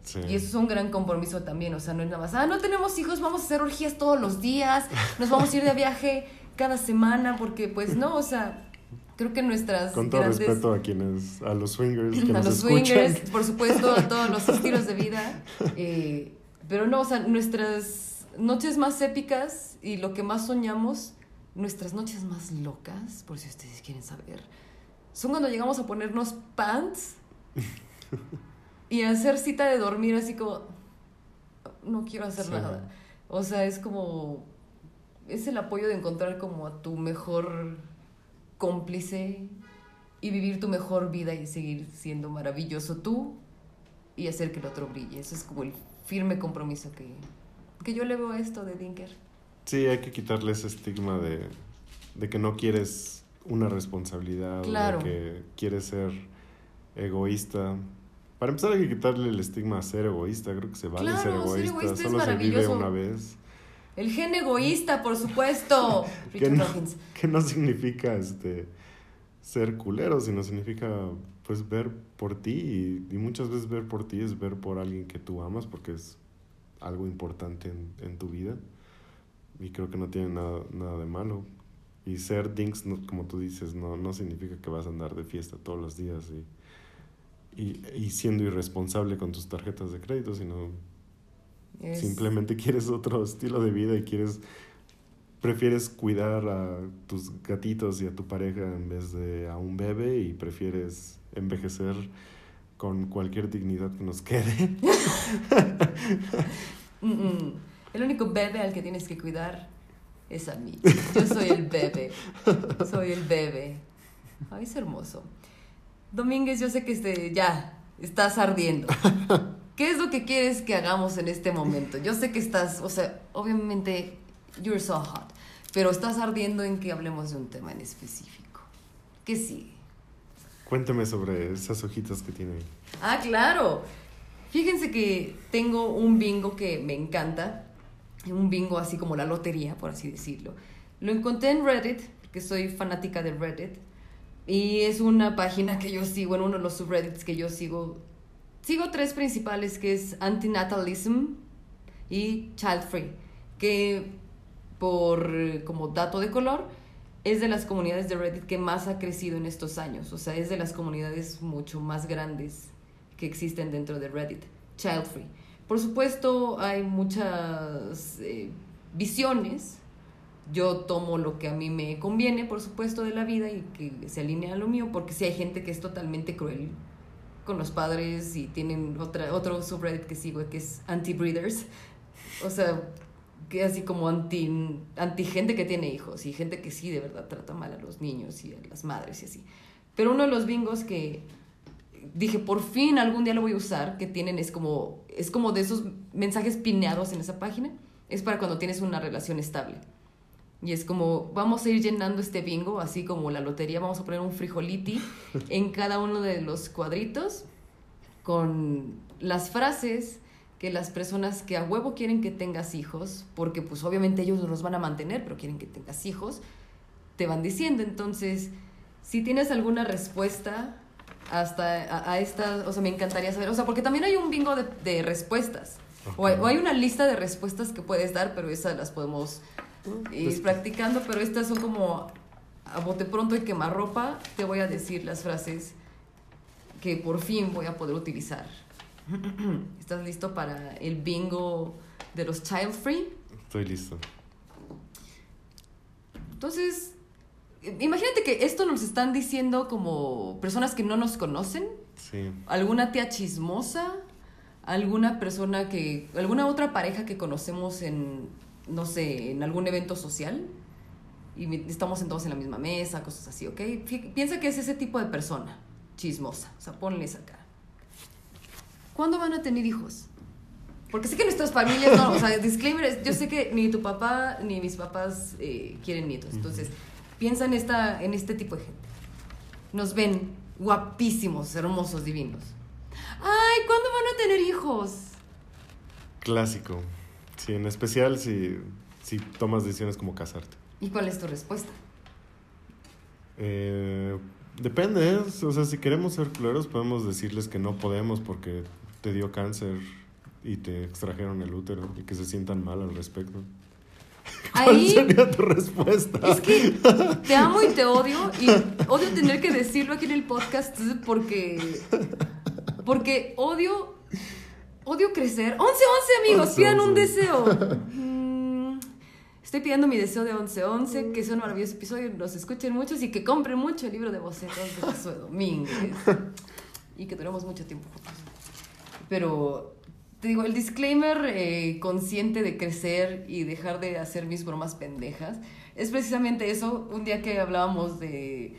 Sí. Y eso es un gran compromiso también, o sea, no es nada más, ah, no tenemos hijos, vamos a hacer orgías todos los días, nos vamos a ir de viaje cada semana, porque pues no, o sea, creo que nuestras Con todo grandes- respeto a quienes, a los swingers <laughs> que a nos los escuchan. swingers, por <laughs> supuesto, a todos los estilos de vida. eh, pero no, o sea, nuestras noches más épicas y lo que más soñamos, nuestras noches más locas, por si ustedes quieren saber, son cuando llegamos a ponernos pants <laughs> y hacer cita de dormir así como, no quiero hacer Sí. nada. O sea, es como, es el apoyo de encontrar como a tu mejor cómplice y vivir tu mejor vida y seguir siendo maravilloso tú y hacer que el otro brille. Eso es como el firme compromiso que, que yo le veo a esto de Dinker. Sí, hay que quitarle ese estigma de, de que no quieres una responsabilidad, o de que quieres ser egoísta. Para empezar hay que quitarle el estigma a ser egoísta, creo que se vale Claro, ser ser egoísta, egoísta es solo se vive maravilloso. una vez. El gen egoísta, por supuesto. <laughs> Que no, que no significa este ser culero, sino significa pues ver por ti y, y muchas veces ver por ti es ver por alguien que tú amas porque es algo importante en, en tu vida y creo que no tiene nada, nada de malo. Y ser dinks, no- como tú dices, no, no significa que vas a andar de fiesta todos los días y, y, y siendo irresponsable con tus tarjetas de crédito, sino Es- simplemente quieres otro estilo de vida y quieres prefieres cuidar a tus gatitos y a tu pareja en vez de a un bebé y prefieres envejecer con cualquier dignidad que nos quede. <laughs> Mm, mm. El único bebé al que tienes que cuidar es a mí. Yo soy el bebé. Soy el bebé. Ay, es hermoso. Domínguez, yo sé que este, ya estás ardiendo. ¿Qué es lo que quieres que hagamos en este momento? Yo sé que estás, o sea, obviamente, you're so hot, pero estás ardiendo en que hablemos de un tema en específico. ¿Qué sigue? Cuéntame sobre esas hojitas que tiene. ahí. Ah, claro. Fíjense que tengo un bingo que me encanta. Un bingo así como la lotería, por así decirlo. Lo encontré en Reddit, porque soy fanática de Reddit. Y es una página que yo sigo, en uno de los subreddits que yo sigo. Sigo tres principales, que es Antinatalism y Child Free. Que por eh, como dato de color, es de las comunidades de Reddit que más ha crecido en estos años. O sea, es de las comunidades mucho más grandes que existen dentro de Reddit. Child Free. Por supuesto, hay muchas eh, visiones. Yo tomo lo que a mí me conviene, por supuesto, de la vida y que se alinea a lo mío, porque si hay gente que es totalmente cruel con los padres y tienen otra, otro subreddit que sigo que es anti-breeders. O sea, que así como anti, anti gente que tiene hijos y gente que sí de verdad trata mal a los niños y a las madres y así. Pero uno de los bingos que dije, por fin algún día lo voy a usar, que tienen es como, es como de esos mensajes pineados en esa página, es para cuando tienes una relación estable. Y es como, vamos a ir llenando este bingo, así como la lotería, vamos a poner un frijoliti <laughs> en cada uno de los cuadritos con las frases que las personas que a huevo quieren que tengas hijos, porque pues obviamente ellos no los van a mantener, pero quieren que tengas hijos, te van diciendo. Entonces, si tienes alguna respuesta hasta a, a esta, o sea, me encantaría saber, o sea, porque también hay un bingo de, de respuestas, o, hay, o hay una lista de respuestas que puedes dar, pero esas las podemos ir Pues- practicando, pero estas son como a bote pronto y quemarropa, te voy a decir las frases que por fin voy a poder utilizar. <clears throat> ¿Estás listo para el bingo de los child free? Estoy listo. Entonces, Imagínate que esto nos están diciendo como personas que no nos conocen, Sí. alguna tía chismosa, alguna persona que, alguna otra pareja que conocemos en, no sé, en algún evento social y estamos sentados en la misma mesa, cosas así, ¿ok? Piensa que es ese tipo de persona, chismosa, o sea, ponle esa cara. ¿Cuándo van a tener hijos? Porque sé que nuestras familias no, o sea, disclaimer, yo sé que ni tu papá ni mis papás eh, quieren nietos, entonces piensa en, esta, en este tipo de gente. Nos ven guapísimos, hermosos, divinos. Ay, ¿cuándo van a tener hijos? Clásico. Sí, en especial si, si tomas decisiones como casarte. ¿Y cuál es tu respuesta? Eh, depende, ¿eh? o sea, si queremos ser culeros podemos decirles que no podemos porque te dio cáncer y te extrajeron el útero y que se sientan mal al respecto. ¿Cuál Ahí sería tu respuesta? es que te amo y te odio y <laughs> odio tener que decirlo aquí en el podcast porque porque odio odio crecer. 11 11 amigos, 11, pidan un 11. deseo. <laughs> Mm, Estoy pidiendo mi deseo de 11-11, que sea un maravilloso episodio, nos escuchen muchos y que compren mucho el libro de bocetos de Josué Domínguez. Y que duremos mucho tiempo juntos. Pero te digo, el disclaimer eh, consciente de crecer y dejar de hacer mis bromas pendejas es precisamente eso. Un día que hablábamos de.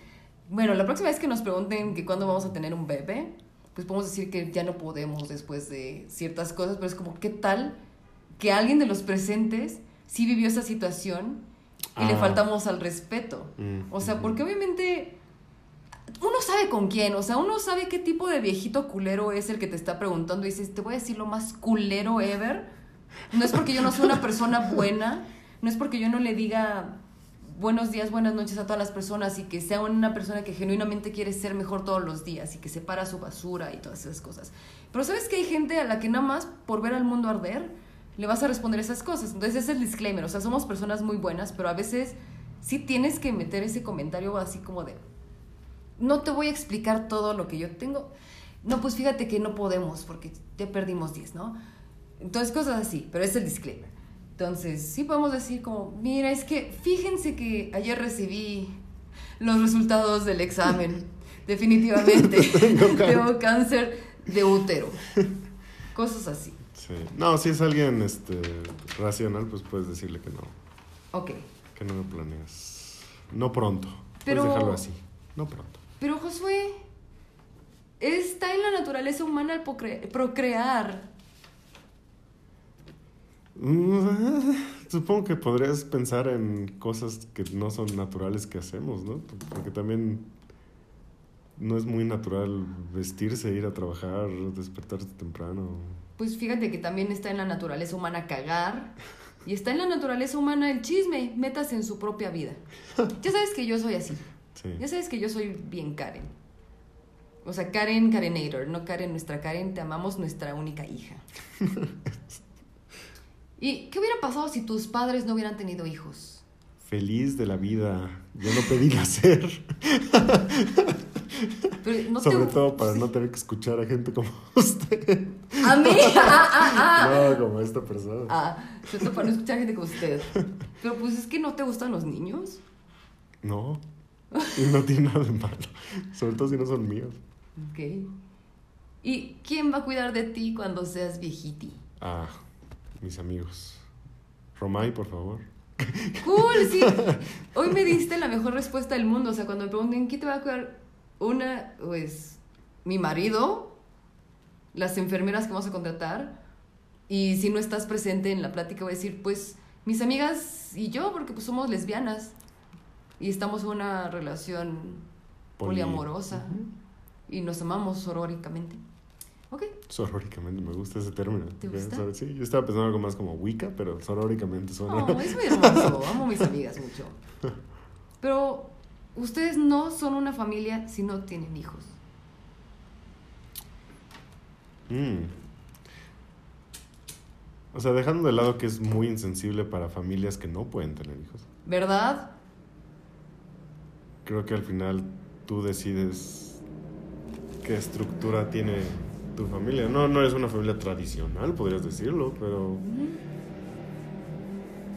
Bueno, la próxima vez que nos pregunten que cuándo vamos a tener un bebé, pues podemos decir que ya no podemos después de ciertas cosas, pero es como, ¿qué tal que alguien de los presentes sí vivió esa situación y le Ah. faltamos al respeto? Mm, O sea, porque obviamente uno sabe con quién, o sea, uno sabe qué tipo de viejito culero es el que te está preguntando y dices, te voy a decir lo más culero ever. No es porque yo no sea una persona buena, no es porque yo no le diga buenos días, buenas noches a todas las personas y que sea una persona que genuinamente quiere ser mejor todos los días y que separa su basura y todas esas cosas. Pero sabes que hay gente a la que nada más por ver al mundo arder le vas a responder esas cosas. Entonces ese es el disclaimer, o sea, somos personas muy buenas, pero a veces sí tienes que meter ese comentario así como de, no te voy a explicar todo lo que yo tengo. No, pues fíjate que no podemos porque ya perdimos 10, ¿no? Entonces, cosas así, pero es el disclaimer. Entonces, sí podemos decir como, mira, es que fíjense que ayer recibí los resultados del examen. <laughs> Definitivamente <laughs> tengo cáncer de útero. Cosas así. Sí. No, si es alguien este, racional, pues puedes decirle que no, Ok. que no lo planeas. No pronto. Pero- Puedes dejarlo así. No pronto. Pero Josué, está en la naturaleza humana el procre- procrear. Mm, <laughs> Supongo que podrías pensar en cosas que no son naturales que hacemos, ¿no? Porque también no es muy natural vestirse, ir a trabajar, despertarse temprano. Pues fíjate que también está en la naturaleza humana cagar. Y está en la naturaleza humana el chisme. Metas en su propia vida. Ya sabes que yo soy así. Sí. Ya sabes que yo soy bien Karen. O sea, Karen Karenator, no Karen nuestra Karen, te amamos nuestra única hija. <laughs> ¿Y qué hubiera pasado si tus padres no hubieran tenido hijos? Feliz de la vida. Yo no pedí nacer. Pero no te- Sobre todo para no tener que escuchar a gente como <laughs> usted. A mí. Ah, ah, ah. No, como esta persona. Ah, sobre todo para no escuchar gente como usted. Pero pues es que no te gustan los niños. No. Y no tiene nada de malo. Sobre todo si no son míos. Ok. ¿Y quién va a cuidar de ti cuando seas viejiti? Ah, mis amigos. Romay, por favor. Cool, sí. <laughs> Hoy me diste la mejor respuesta del mundo. O sea, cuando me pregunten quién te va a cuidar, una, pues, mi marido, las enfermeras que vamos a contratar. Y si no estás presente en la plática, voy a decir, pues, mis amigas y yo, porque pues somos lesbianas. Y estamos en una relación Poli- poliamorosa. Y nos amamos soróricamente. Ok. Soróricamente, me gusta ese término. ¿Te gusta? Sí, yo estaba pensando algo más como Wicca, pero soróricamente suena. Oh, es muy hermoso. <laughs> Amo a mis amigas mucho. Pero ustedes no son una familia si no tienen hijos. Mm. O sea, dejando de lado que es muy insensible para familias que no pueden tener hijos. ¿Verdad? Creo que al final tú decides qué estructura tiene tu familia. No, no eres una familia tradicional, podrías decirlo, pero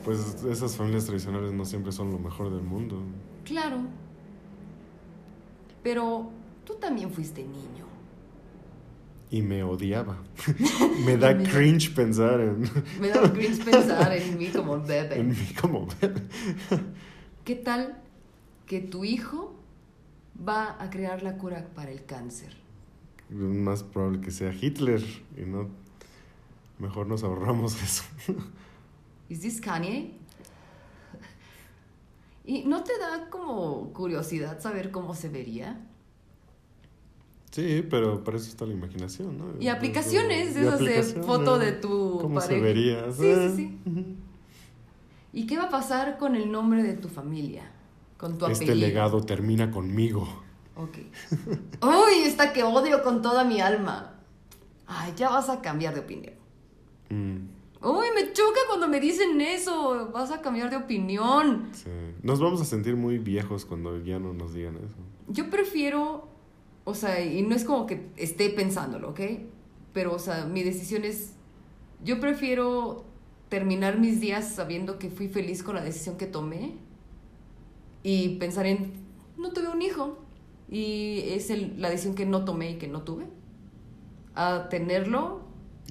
Pues esas familias tradicionales no siempre son lo mejor del mundo. Claro. Pero tú también fuiste niño. Y me odiaba. <laughs> me da Me da- cringe pensar en, Me da cringe pensar en mí como <laughs> en bebé. mí como bebé. ¿Qué tal que tu hijo va a crear la cura para el cáncer? Es más probable que sea Hitler y no. Mejor nos ahorramos <laughs> eso. ¿Is this Kanye? ¿Y no te da como curiosidad saber cómo se vería? Sí, pero para eso está la imaginación, ¿no? Y aplicaciones, Y de esas de aplicaciones. foto de tu ¿Cómo se pareja. vería? Sí, sí, sí. ¿Y qué va a pasar con el nombre de tu familia? Con tu Este apellido. legado termina conmigo. Ok. Uy, esta que odio con toda mi alma. Ay, ya vas a cambiar de opinión. Mm, Uy, me choca cuando me dicen eso. Vas a cambiar de opinión. sí. Nos vamos a sentir muy viejos cuando ya no nos digan eso. Yo prefiero, o sea, y no es como que esté pensándolo, ¿ok? Pero, o sea, mi decisión es, yo prefiero terminar mis días sabiendo que fui feliz con la decisión que tomé y pensar en, no tuve un hijo y es el- la decisión que no tomé y que no tuve, a tenerlo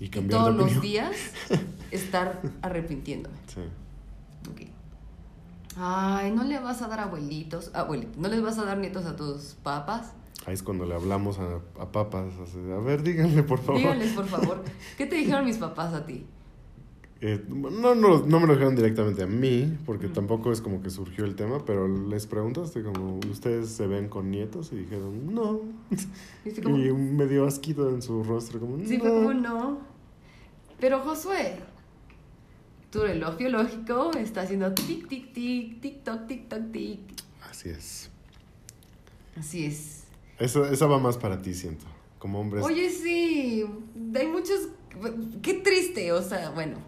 Y y cambiar todos los días <laughs> estar arrepintiéndome. Sí. Ok. Ay, no le vas a dar abuelitos, abuelitos, no les vas a dar nietos a tus papas. Ahí es cuando le hablamos a, a papas. a ver, díganle, por favor. Díganles, por favor, <laughs> ¿qué te dijeron mis papás a ti? Eh, no, no, no me lo dijeron directamente a mí, porque tampoco es como que surgió el tema, pero les preguntaste como, ¿ustedes se ven con nietos? Y dijeron, no. <laughs> Dice como, Y me dio asquito en su rostro, como, sí, no. fue como no. Pero Josué, tu reloj biológico está haciendo tic, tic, tic, tic, toc, tic, toc, tic. Así es. Así es. Esa, esa va más para ti, siento. Como hombres. Oye, sí, hay muchos... Qué triste, o sea, bueno.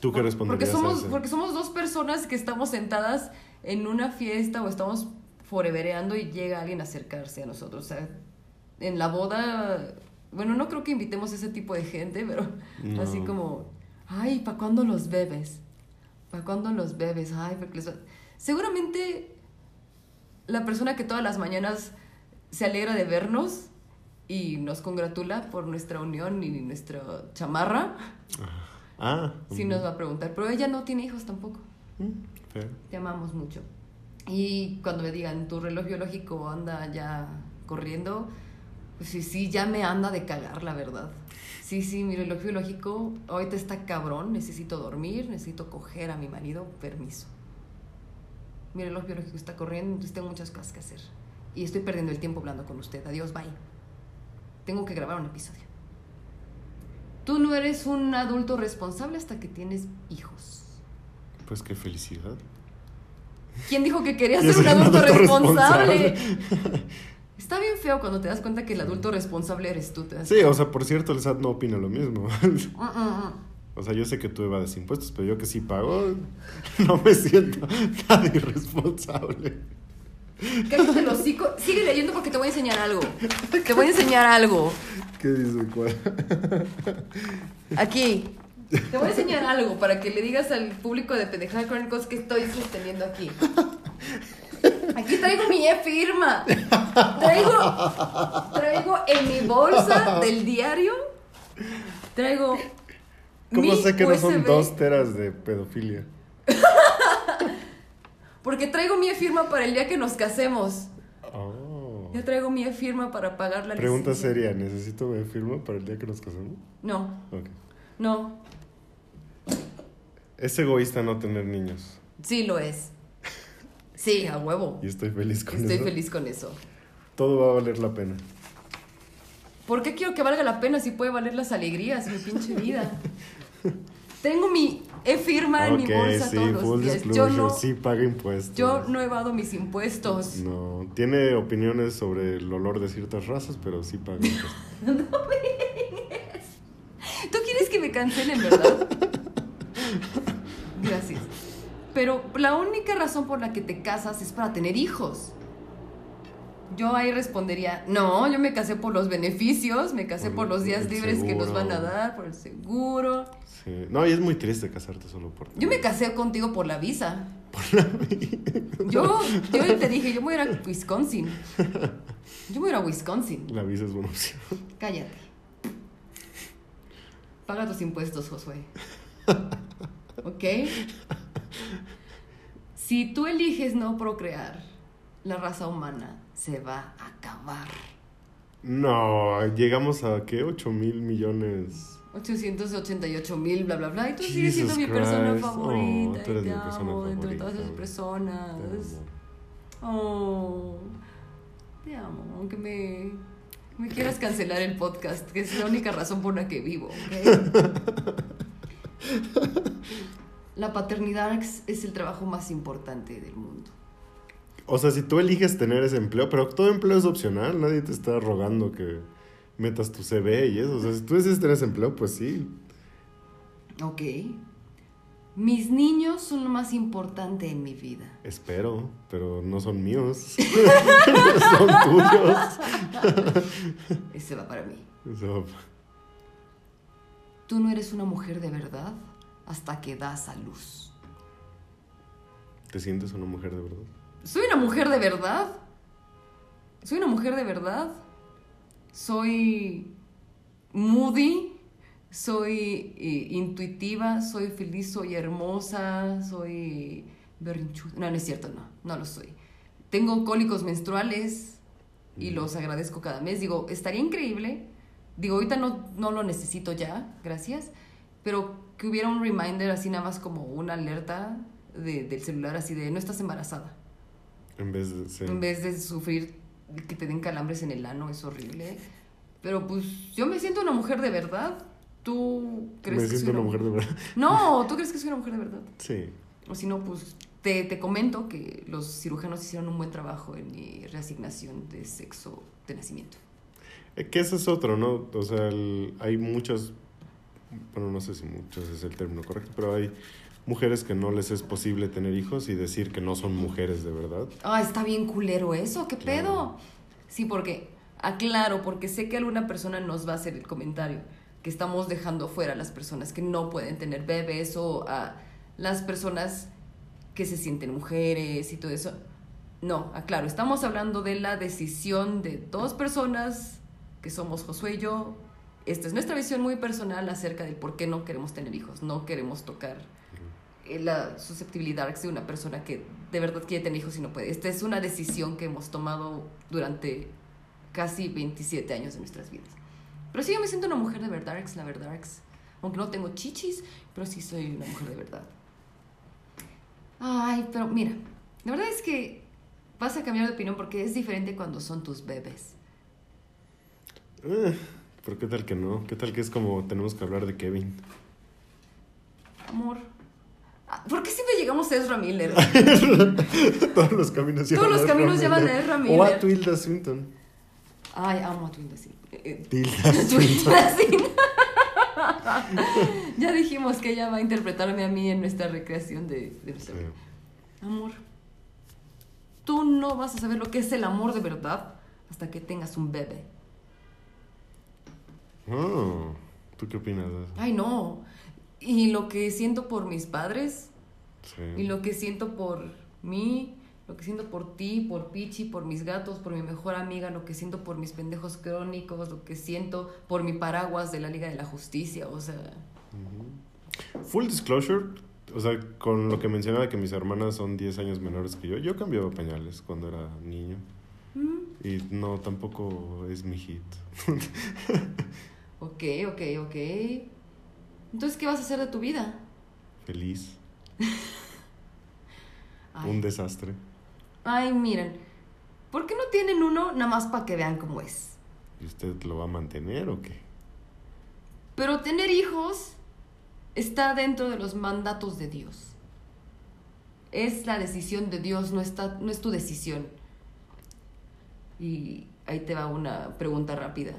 ¿Tú qué Porque responderías a somos, porque somos dos personas que estamos sentadas en una fiesta o estamos forevereando y llega alguien a acercarse a nosotros. O sea, en la boda, bueno, no creo que invitemos a ese tipo de gente, pero No. así como, ay, ¿para cuándo los bebes? ¿Para cuándo los bebes? Ay, porque les va-". Seguramente la persona que todas las mañanas se alegra de vernos y nos congratula por nuestra unión y nuestra chamarra, Ah. Sí nos va a preguntar, pero ella no tiene hijos tampoco. mm, fair. Te amamos mucho. Y cuando me digan, tu reloj biológico anda ya corriendo, pues sí, sí, ya me anda de cagar, la verdad. Sí, sí, mi reloj biológico ahorita está cabrón, necesito dormir, necesito coger a mi marido, permiso. Mi reloj biológico está corriendo, entonces tengo muchas cosas que hacer. Y estoy perdiendo el tiempo hablando con usted. Adiós, bye. Tengo que grabar un episodio. Tú no eres un adulto responsable hasta que tienes hijos. Pues qué felicidad. ¿Quién dijo que quería <laughs> ser un adulto adulto responsable? Está bien feo cuando te das cuenta que el adulto responsable eres tú. te Sí, o sea, por cierto, el SAT no opina lo mismo. Mm, mm. O sea, yo sé que tú evades impuestos, pero yo que sí pago, no me siento <laughs> tan irresponsable. Cállate el hocico. Sigue leyendo porque te voy a enseñar algo. Te voy a enseñar algo. ¿Qué dice cuál? Aquí. Te voy a enseñar algo para que le digas al público de Pendejada Chronicles que estoy sosteniendo aquí. Aquí traigo mi e-firma. Traigo, traigo en mi bolsa del diario. Traigo. ¿Cómo mi sé que no son dos teras de pedofilia? <laughs> Porque traigo mi firma para el día que nos casemos. Oh. Yo traigo mi firma para pagar la Pregunta licencia. seria, ¿necesito mi firma para el día que nos casamos? No, no. Es egoísta no tener niños. Sí lo es. Sí, a huevo. Y estoy feliz con Estoy eso. feliz con eso. Todo va a valer la pena. ¿Por qué quiero que valga la pena si puede valer las alegrías mi pinche vida? <laughs> Tengo mi e-firma en mi bolsa sí, todos los full días. disclosure, Yo no, sí paga impuestos. yo no evado mis impuestos. No, tiene opiniones sobre el olor de ciertas razas, pero sí paga impuestos. <laughs> ¿Tú quieres que me cancelen, verdad? <laughs> Gracias. Pero la única razón por la que te casas es para tener hijos. Yo ahí respondería, no, yo me casé por los beneficios, me casé Por por los días libres que nos van a dar, por el seguro. Sí. No, y es muy triste casarte solo por Yo me casé contigo por la visa. Yo, yo <laughs> te dije, yo voy a ir a Wisconsin. Yo voy a ir a Wisconsin. La visa es buena opción. Cállate. Paga tus impuestos, Josué. ¿Ok? Si tú eliges no procrear, la raza humana se va a acabar. No, llegamos a ¿qué? 8 mil millones. 888 mil, bla, bla, bla. Y tú sigues siendo mi persona Christ. favorita. Oh, tú eres y te mi persona amo entre favorita. todas esas Te personas. amo. Oh, te amo. Aunque me, me quieras cancelar el podcast, que es la única razón por la que vivo. <laughs> La paternidad es el trabajo más importante del mundo. O sea, si tú eliges tener ese empleo, pero todo empleo es opcional, nadie te está rogando que metas tu CV y eso. O sea, si tú decides tener ese empleo, pues sí. Ok. Mis niños son lo más importante en mi vida. Espero, pero no son míos. <laughs> son tuyos. <laughs> Ese va para mí. Eso- Tú no eres una mujer de verdad hasta que das a luz. ¿Te sientes una mujer de verdad? ¿Soy una mujer de verdad? ¿Soy una mujer de verdad? ¿Soy moody? ¿Soy eh, intuitiva? ¿Soy feliz? ¿Soy hermosa? ¿Soy berrinchuda? No, no es cierto, no, no lo soy. Tengo cólicos menstruales y los agradezco cada mes. Digo, estaría increíble. Digo, ahorita no, no lo necesito ya, gracias. Pero que hubiera un reminder así nada más como una alerta de- del celular así de no estás embarazada. En vez de ser... En vez de sufrir que te den calambres en el ano, es horrible. Pero pues yo me siento una mujer de verdad. ¿Tú crees Me que siento soy una mujer de verdad. No, <laughs> ¿tú crees que soy una mujer de verdad? Sí. O si no, pues te, te comento que los cirujanos hicieron un buen trabajo en mi reasignación de sexo de nacimiento. Eh, Que ese es otro, ¿no? O sea, el- hay muchas, bueno, no sé si muchas es el término correcto, pero hay mujeres que no les es posible tener hijos y decir que no son mujeres de verdad. Ah, está bien culero eso, ¿qué Claro. pedo? Sí, porque, aclaro, porque sé que alguna persona nos va a hacer el comentario que estamos dejando fuera a las personas que no pueden tener bebés o a las personas que se sienten mujeres y todo eso. No, aclaro, estamos hablando de la decisión de dos personas que somos Josué y yo. Esta es nuestra visión muy personal acerca del por qué no queremos tener hijos, no queremos tocar la susceptibilidad de una persona que de verdad quiere tener hijos y no puede. Esta es una decisión que hemos tomado durante casi 27 años de nuestras vidas. Pero sí, yo me siento una mujer de verdad, la verdad. Aunque no tengo chichis, pero sí soy una mujer de verdad. Ay, pero mira, la verdad es que vas a cambiar de opinión porque es diferente cuando son tus bebés. Eh, pero qué tal que no, qué tal que es como tenemos que hablar de Kevin. Amor. ¿Por qué siempre llegamos a Ezra Miller? <laughs> Todos los caminos Todos los a Ezra caminos llevan Miller. a Ezra O a Miller. Tilda Swinton. Ay, amo a Twin Desi. Eh, Tilda <laughs> Swinton. Desi. <laughs> ya dijimos que ella va a interpretarme a mí en nuestra recreación de, de nuestra Sí. Amor, tú no vas a saber lo que es el amor de verdad hasta que tengas un bebé. Oh, ¿Tú qué opinas de eso? Ay, no. Y lo que siento por mis padres, Sí. y lo que siento por mí, lo que siento por ti, por Pichi, por mis gatos, por mi mejor amiga, lo que siento por mis pendejos crónicos, lo que siento por mi paraguas de la Liga de la Justicia, o sea... Full disclosure, o sea, con lo que mencionaba que mis hermanas son 10 años menores que yo, yo cambiaba pañales cuando era niño. mm, Y no, tampoco es mi hit. <laughs> Ok, ok, ok. Entonces, ¿qué vas a hacer de tu vida? Feliz. <laughs> Un desastre. ay, miren, ¿por qué no tienen uno nada más para que vean cómo es? ¿Y usted lo va a mantener o qué? Pero tener hijos está dentro de los mandatos de Dios. Es la decisión de Dios, no, está, no es tu decisión. Y ahí te va una pregunta rápida.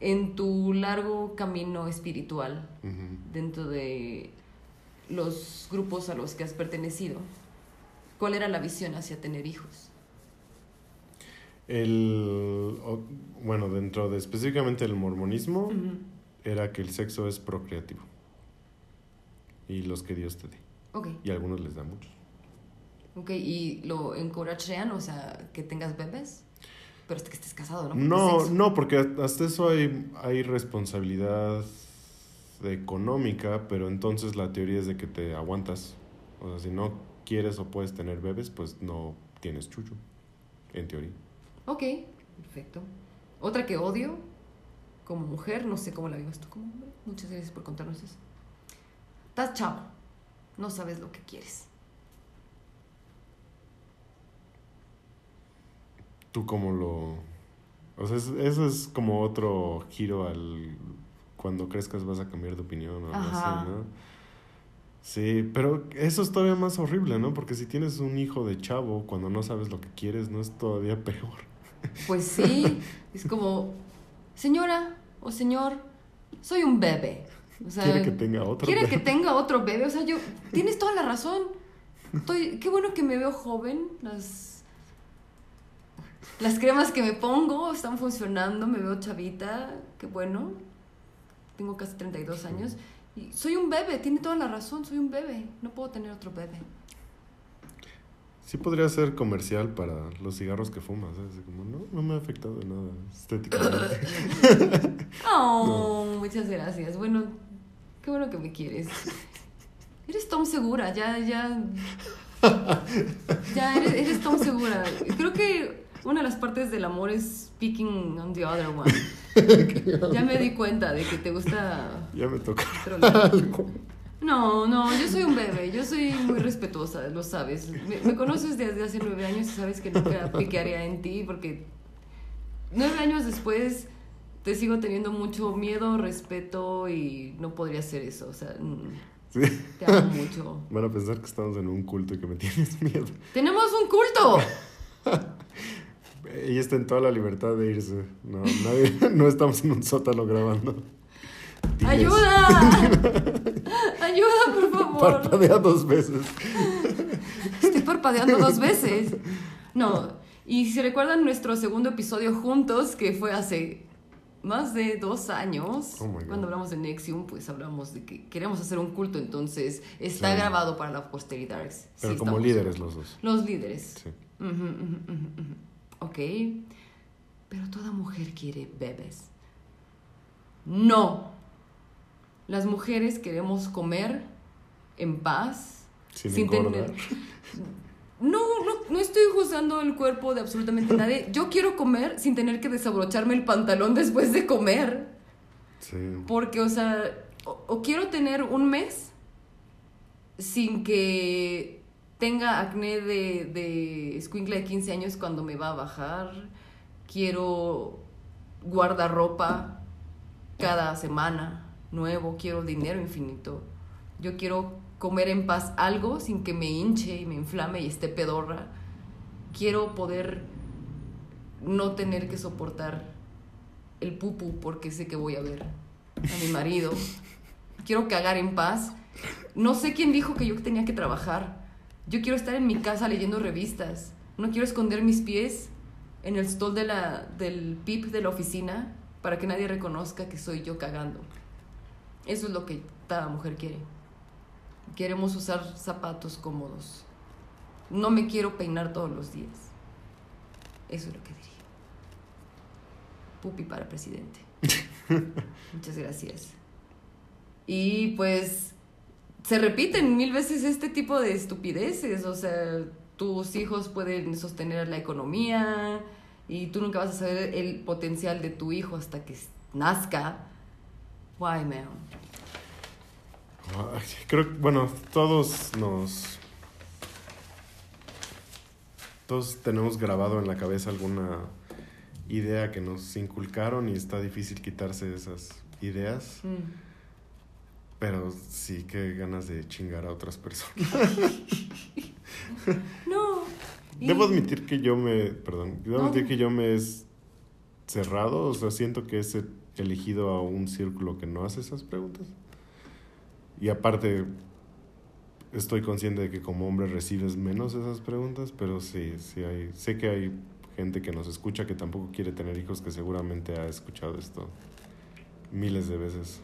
En tu largo camino espiritual, dentro de los grupos a los que has pertenecido, ¿cuál era la visión hacia tener hijos? El, bueno, dentro de específicamente el mormonismo, era que el sexo es procreativo. Y los que Dios te dé. Y a algunos les da muchos. ok. ¿Y lo encouragean? O sea, que tengas bebés. Pero hasta que estés casado, ¿no? No, no, porque hasta eso hay, hay responsabilidad económica, pero entonces la teoría es de que te aguantas. O sea, si no quieres o puedes tener bebés, pues no tienes chucho, en teoría. Ok, perfecto. Otra que odio como mujer, no sé cómo la vivas tú como hombre. Muchas gracias por contarnos eso. Estás chavo, no sabes lo que quieres. ¿Tú cómo lo...? O sea, es- eso es como otro giro al... Cuando crezcas vas a cambiar de opinión o algo Ajá. así, ¿no? Sí, pero eso es todavía más horrible, ¿no? Porque si tienes un hijo de chavo cuando no sabes lo que quieres, ¿no es todavía peor? Pues sí, <laughs> es como, señora o señor, soy un bebé. O sea, Quiere que tenga otro quiere bebé. que tenga otro bebé. O sea, yo, tienes toda la razón. Estoy, qué bueno que me veo joven. Las, las cremas que me pongo están funcionando. Me veo chavita. Qué bueno. Tengo casi 32 años. Y soy un bebé. Tiene toda la razón. Soy un bebé. No puedo tener otro bebé. Sí podría ser comercial para los cigarros que fumas, ¿sabes? Como, no, no me ha afectado de nada estéticamente. <laughs> <laughs> Oh, muchas gracias. Bueno, qué bueno que me quieres. Eres Tom Segura, ya, ya. <laughs> Ya eres, eres Tom Segura. Creo que una de las partes del amor es picking on the other one. <laughs> Ya me di cuenta de que te gusta. ya me toca. <laughs> No, no, yo soy un bebé, yo soy muy respetuosa, lo sabes. Me, me conoces desde hace nueve años y sabes que nunca piquearía en ti porque nueve años después te sigo teniendo mucho miedo, respeto y no podría hacer eso. O sea, mm, Sí. te amo mucho. <laughs> Van a pensar que estamos en un culto y que me tienes miedo. ¡Tenemos un culto! Ella está en toda la libertad de irse. No, nadie, <laughs> no estamos en un sótano grabando. Diles. <laughs> ¡Ayuda! <laughs> ¡Ayuda, por favor! Parpadea dos veces. Estoy parpadeando dos veces. No, y si recuerdan nuestro segundo episodio juntos, que fue hace más de dos años, Oh cuando hablamos de Nexium, pues hablamos de que queremos hacer un culto, entonces está Sí. grabado para la posteridad. Sí, Pero como líderes los dos. Los líderes. Sí. Ujú, ujú, ujú. Ok. Pero toda mujer quiere bebés. No. Las mujeres queremos comer en paz. Sin engordar. tener. <laughs> No, no, no estoy juzgando el cuerpo de absolutamente nadie. Yo quiero comer sin tener que desabrocharme el pantalón después de comer. Sí. Porque, o sea, o, o quiero tener un mes sin que tenga acné de, de escuincla de 15 años cuando me va a bajar. Quiero guardarropa cada semana nuevo. Quiero dinero infinito. Yo quiero comer en paz algo sin que me hinche y me inflame y esté pedorra. Quiero poder no tener que soportar el pupu porque sé que voy a ver a mi marido. <laughs> Quiero cagar en paz. No sé quién dijo que yo tenía que trabajar. Yo quiero estar en mi casa leyendo revistas. No quiero esconder mis pies en el stall de la, del pip de la oficina para que nadie reconozca que soy yo cagando. Eso es lo que cada mujer quiere. Queremos usar zapatos cómodos. No me quiero peinar todos los días. Eso es lo que diría. Pupi para presidente. <laughs> Muchas gracias. Y pues se repiten mil veces este tipo de estupideces. O sea, tus hijos pueden sostener la economía y tú nunca vas a saber el potencial de tu hijo hasta que nazca. Why, man? Creo que, bueno, todos nos. Todos tenemos grabado en la cabeza alguna idea que nos inculcaron y está difícil quitarse esas ideas. Mm. Pero sí que ganas de chingar a otras personas. <laughs> No. y- Debo admitir que yo me. Perdón. Debo No. admitir que yo me he cerrado. O sea, siento que he elegido a un círculo que no hace esas preguntas. Y aparte, estoy consciente de que como hombre recibes menos esas preguntas, pero sí, sí hay. Sé que hay gente que nos escucha que tampoco quiere tener hijos, que seguramente ha escuchado esto miles de veces.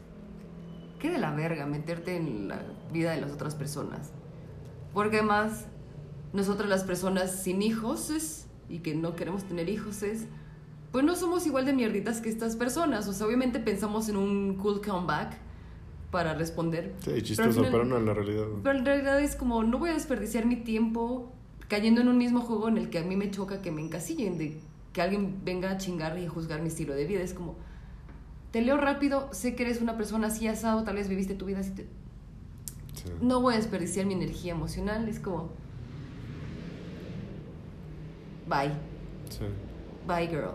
Qué de la verga meterte en la vida de las otras personas. Porque además, nosotras las personas sin hijos es, y que no queremos tener hijos es, pues no somos igual de mierditas que estas personas. O sea, obviamente pensamos en un cool comeback para responder. Sí, chistoso, pero no en la realidad. Pero en realidad es como, no voy a desperdiciar mi tiempo cayendo en un mismo juego en el que a mí me choca que me encasillen, de que alguien venga a chingar y a juzgar mi estilo de vida. Es como, te leo rápido, sé que eres una persona así asado, tal vez viviste tu vida así. te- Sí. No voy a desperdiciar mi energía emocional, es como, bye, Sí. bye girl.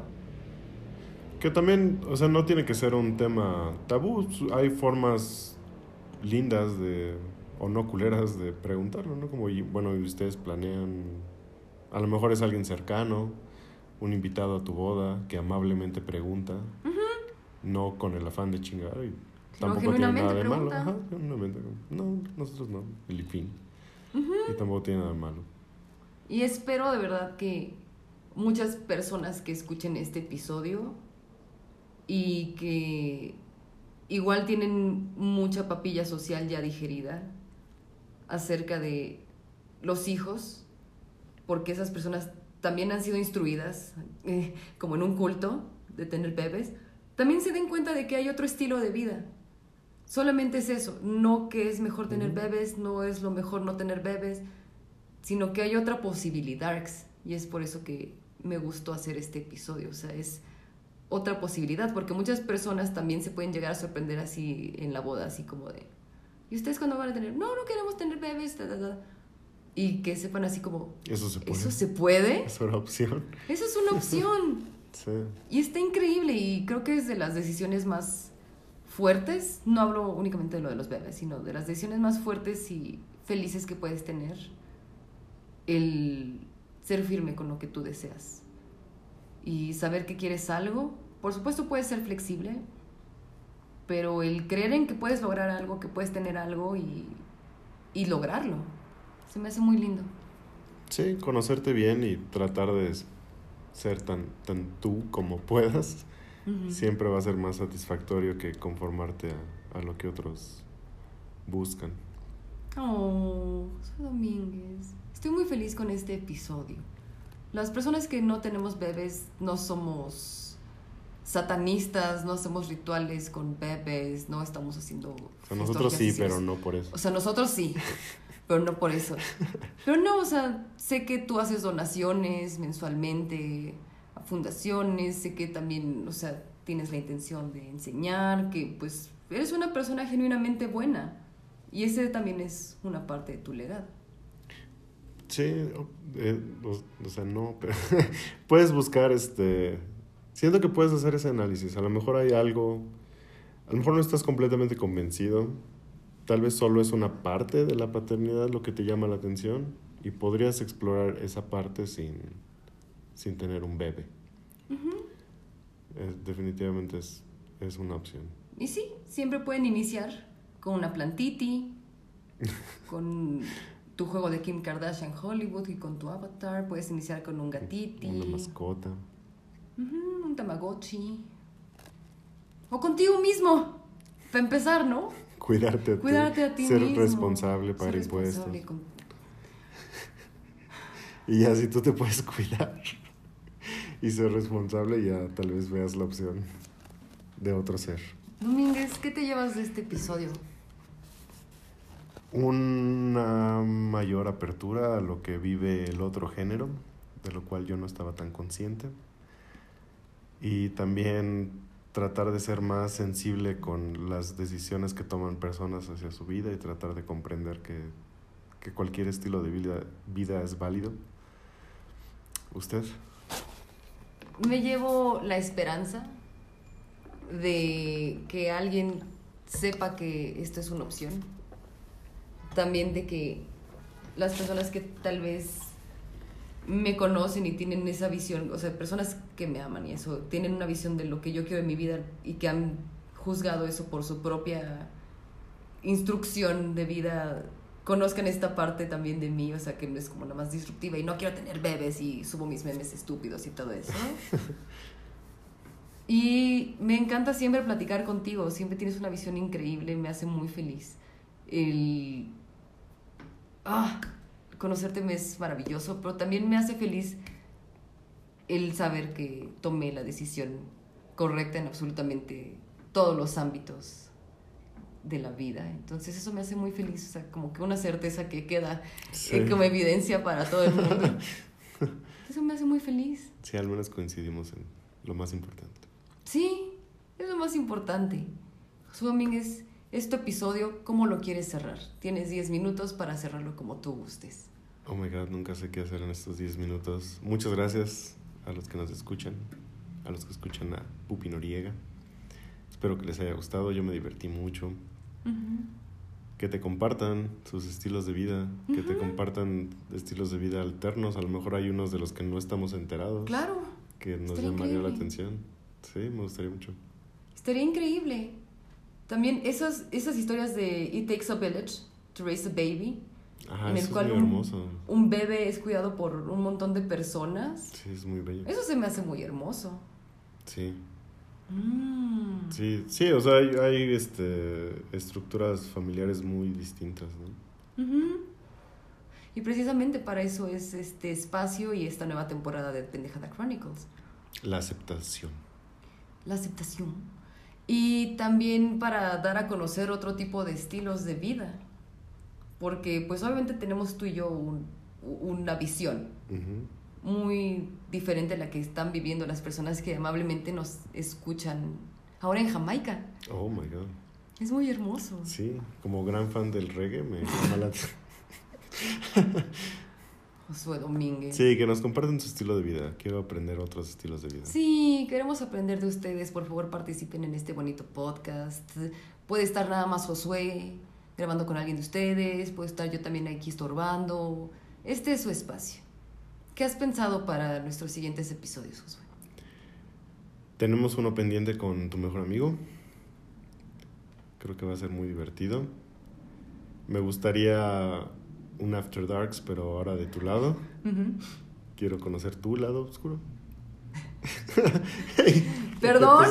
Que también, o sea, no tiene que ser un tema tabú. Hay formas lindas de, o no culeras de preguntarlo, ¿no? Como, bueno, ¿y ustedes planean? A lo mejor es alguien cercano, un invitado a tu boda que amablemente pregunta, no con el afán de chingar y Sino tampoco tiene nada de malo. Ajá. No, nosotros no, el fin. Y tampoco tiene nada de malo. Y espero de verdad que muchas personas que escuchen este episodio y que igual tienen mucha papilla social ya digerida acerca de los hijos, porque esas personas también han sido instruidas, <laughs> eh, como en un culto, de tener bebés, también se den cuenta de que hay otro estilo de vida. Solamente es eso, no que es mejor tener bebés, no es lo mejor no tener bebés, sino que hay otra posibilidad y es por eso que me gustó hacer este episodio, o sea, es otra posibilidad, porque muchas personas también se pueden llegar a sorprender así en la boda, así como de, ¿y ustedes cuándo van a tener? No, no queremos tener bebés, ta, ta, ta". y que sepan así como, Eso se puede. ¿eso se puede? Es una opción. Eso es una opción. <laughs> Sí. Y está increíble y creo que es de las decisiones más fuertes, no hablo únicamente de lo de los bebés, sino de las decisiones más fuertes y felices que puedes tener, el ser firme con lo que tú deseas y saber que quieres algo. Por supuesto puedes ser flexible, pero el creer en que puedes lograr algo, que puedes tener algo y, y lograrlo, se me hace muy lindo. Sí, conocerte bien y tratar de ser tan, tan tú como puedas siempre va a ser más satisfactorio que conformarte a, a lo que otros buscan. Oh, soy Domínguez. Estoy muy feliz con este episodio. Las personas que no tenemos bebés no somos satanistas, no hacemos rituales con bebés, no estamos haciendo... O sea, nosotros sí, pero no por eso. O sea, nosotros sí, <laughs> pero no por eso. Pero no, o sea, sé que tú haces donaciones mensualmente a fundaciones, sé que también, o sea, tienes la intención de enseñar, que pues eres una persona genuinamente buena. Y ese también es una parte de tu legado. Sí, eh, o, o sea, no, pero <laughs> puedes buscar este... Siento que puedes hacer ese análisis. A lo mejor hay algo, a lo mejor no estás completamente convencido. Tal vez solo es una parte de la paternidad lo que te llama la atención y podrías explorar esa parte sin, sin tener un bebé. Definitivamente es, es una opción. Y sí, siempre pueden iniciar con una plantiti, <laughs> con tu juego de Kim Kardashian Hollywood y con tu avatar. Puedes iniciar con un gatiti. Una mascota. Un tamagotchi. O contigo mismo. Para empezar, ¿no? Cuidarte a ti. Cuidarte a ti ser mismo. responsable, pagar Ser impuestos. responsable con- <laughs> Y ya si tú te puedes cuidar y ser responsable, ya tal vez veas la opción de otro ser. Domínguez, ¿qué te llevas de este episodio? Una mayor apertura a lo que vive el otro género, de lo cual yo no estaba tan consciente. Y también tratar de ser más sensible con las decisiones que toman personas hacia su vida y tratar de comprender que, que cualquier estilo de vida, vida es válido. ¿Usted? Me llevo la esperanza de que alguien sepa que esto es una opción. También de que las personas que tal vez me conocen y tienen esa visión, o sea, personas que me aman y eso, tienen una visión de lo que yo quiero en mi vida y que han juzgado eso por su propia instrucción de vida conozcan esta parte también de mí, o sea, que no es como la más disruptiva y no quiero tener bebés y subo mis memes estúpidos y todo eso. <laughs> y me encanta siempre platicar contigo, siempre tienes una visión increíble, me hace muy feliz. El... Ah, conocerte me es maravilloso, pero también me hace feliz el saber que tomé la decisión correcta en absolutamente todos los ámbitos de la vida. Entonces eso me hace muy feliz, o sea, como que una certeza que queda Sí. eh, como evidencia para todo el mundo. <laughs> Eso me hace muy feliz. Sí, al menos coincidimos en lo más importante. Sí, es lo más importante. Josué Domínguez, este episodio, ¿cómo lo quieres cerrar? Tienes 10 minutos para cerrarlo como tú gustes. Oh my god, nunca sé qué hacer en estos 10 minutos. Muchas gracias a los que nos escuchan, a los que escuchan a Pupi Noriega. Espero que les haya gustado, yo me divertí mucho. Que te compartan sus estilos de vida, que te compartan estilos de vida alternos. A lo mejor hay unos de los que no estamos enterados. Claro, Que nos Estaría llamaría la atención. Sí, me gustaría mucho. estaría increíble. También esas, esas historias de It Takes a Village to Raise a Baby, Ajá, en es muy un, hermoso. un bebé es cuidado por un montón de personas. Sí, es muy bello. Eso se me hace muy hermoso. Sí. Mm. Sí, sí, o sea, hay, hay este, estructuras familiares muy distintas, ¿no? Ujú. Y precisamente para eso es este espacio y esta nueva temporada de Pendejada Chronicles. La aceptación. La aceptación. Y también para dar a conocer otro tipo de estilos de vida. Porque pues obviamente tenemos tú y yo un- una visión muy diferente a la que están viviendo las personas que amablemente nos escuchan ahora en Jamaica. Oh my god. Es muy hermoso. Sí, como gran fan del reggae me <laughs> llama la Josué Domínguez. Sí, que nos comparten su estilo de vida. Quiero aprender otros estilos de vida. Sí, queremos aprender de ustedes. Por favor, participen en este bonito podcast. Puede estar nada más Josué grabando con alguien de ustedes. Puede estar yo también aquí estorbando. Este es su espacio. ¿Qué has pensado para nuestros siguientes episodios, Josué? Tenemos uno pendiente con tu mejor amigo. Creo que va a ser muy divertido. Me gustaría un After Darks, pero ahora de tu lado. Quiero conocer tu lado oscuro. <laughs> Perdón,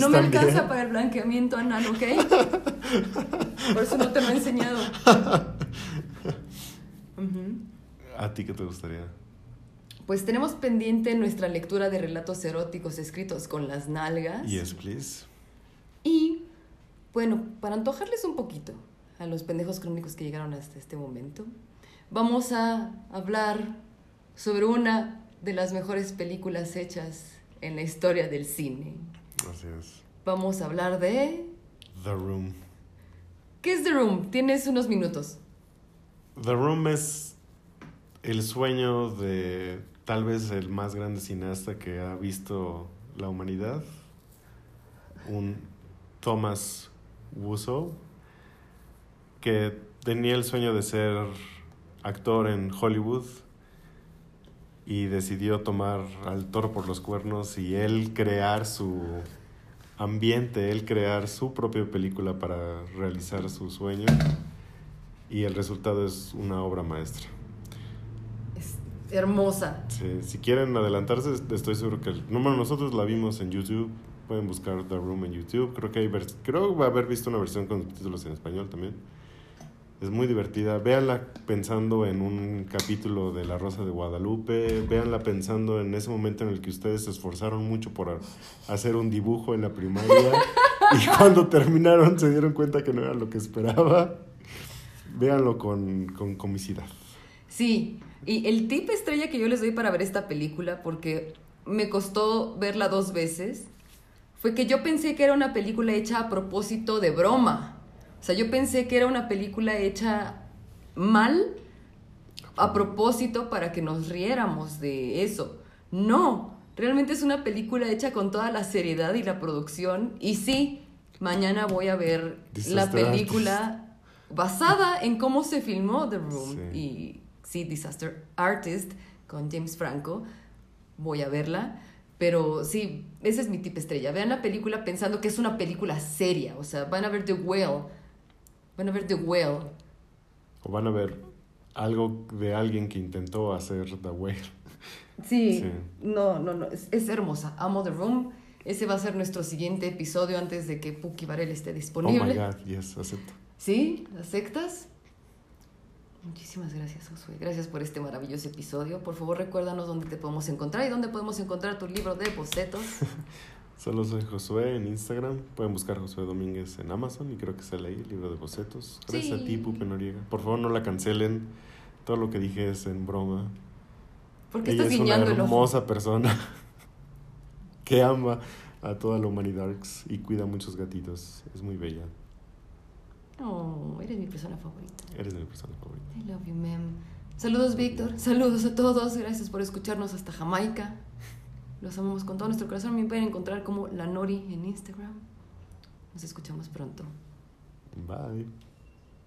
no me alcanza para el blanqueamiento anal, ¿ok? <laughs> Por eso no te lo he enseñado. ¿A ti qué te gustaría? Pues tenemos pendiente nuestra lectura de relatos eróticos escritos con las nalgas. Yes, please. Y bueno, para antojarles un poquito a los pendejos crónicos que llegaron hasta este momento, vamos a hablar sobre una de las mejores películas hechas en la historia del cine. Así es. Vamos a hablar de... The Room. ¿Qué es The Room? Tienes unos minutos. The Room es el sueño de tal vez el más grande cineasta que ha visto la humanidad, un Thomas Wiseau, que tenía el sueño de ser actor en Hollywood y decidió tomar al toro por los cuernos y él crear su ambiente, él crear su propia película para realizar su sueño y el resultado es una obra maestra. Es hermosa. Sí, si quieren adelantarse, estoy seguro que número nosotros la vimos en YouTube. Pueden buscar The Room en YouTube. Creo que hay creo va a haber visto una versión con subtítulos en español también. Es muy divertida. Véanla pensando en un capítulo de La Rosa de Guadalupe. Véanla pensando en ese momento en el que ustedes se esforzaron mucho por hacer un dibujo en la primaria <laughs> y cuando terminaron se dieron cuenta que no era lo que esperaba. Véanlo con, con comicidad. Sí, y el tip estrella que yo les doy para ver esta película, porque me costó verla dos veces, fue que yo pensé que era una película hecha a propósito de broma. O sea, yo pensé que era una película hecha mal a propósito para que nos riéramos de eso. No, realmente es una película hecha con toda la seriedad y la producción. Y sí, mañana voy a ver la película basada en cómo se filmó The Room Sí. y sí, Disaster Artist con James Franco. Voy a verla. Pero sí, ese es mi tip estrella. Vean la película pensando que es una película seria. O sea, van a ver The Whale. Van a ver The Whale. O van a ver algo de alguien que intentó hacer The Whale. Sí, Sí. no, no, no, es, es hermosa. Amo The Room. Ese va a ser nuestro siguiente episodio antes de que Puki Varel esté Oh disponible. my god, yes, acepto. ¿Sí? ¿Aceptas? Muchísimas gracias, Josué. Gracias por este maravilloso episodio. Por favor, recuérdanos dónde te podemos encontrar y dónde podemos encontrar tu libro de bocetos. <laughs> Solo soy Josué en Instagram. Pueden buscar Josué Domínguez en Amazon y creo que sale ahí el libro de bocetos. Gracias Sí. a ti, Pupe Noriega. Por favor, no la cancelen. Todo lo que dije es en broma. ¿Por qué Ella estás es una hermosa persona <laughs> que ama a toda la humanidad y cuida muchos gatitos. Es muy bella. Oh, eres mi persona favorita. Eres mi persona favorita. I love you, ma'am. Saludos, Víctor. Saludos a todos. Gracias por escucharnos hasta Jamaica. Los amamos con todo nuestro corazón. Me pueden encontrar como La Nori en Instagram. Nos escuchamos pronto. Bye.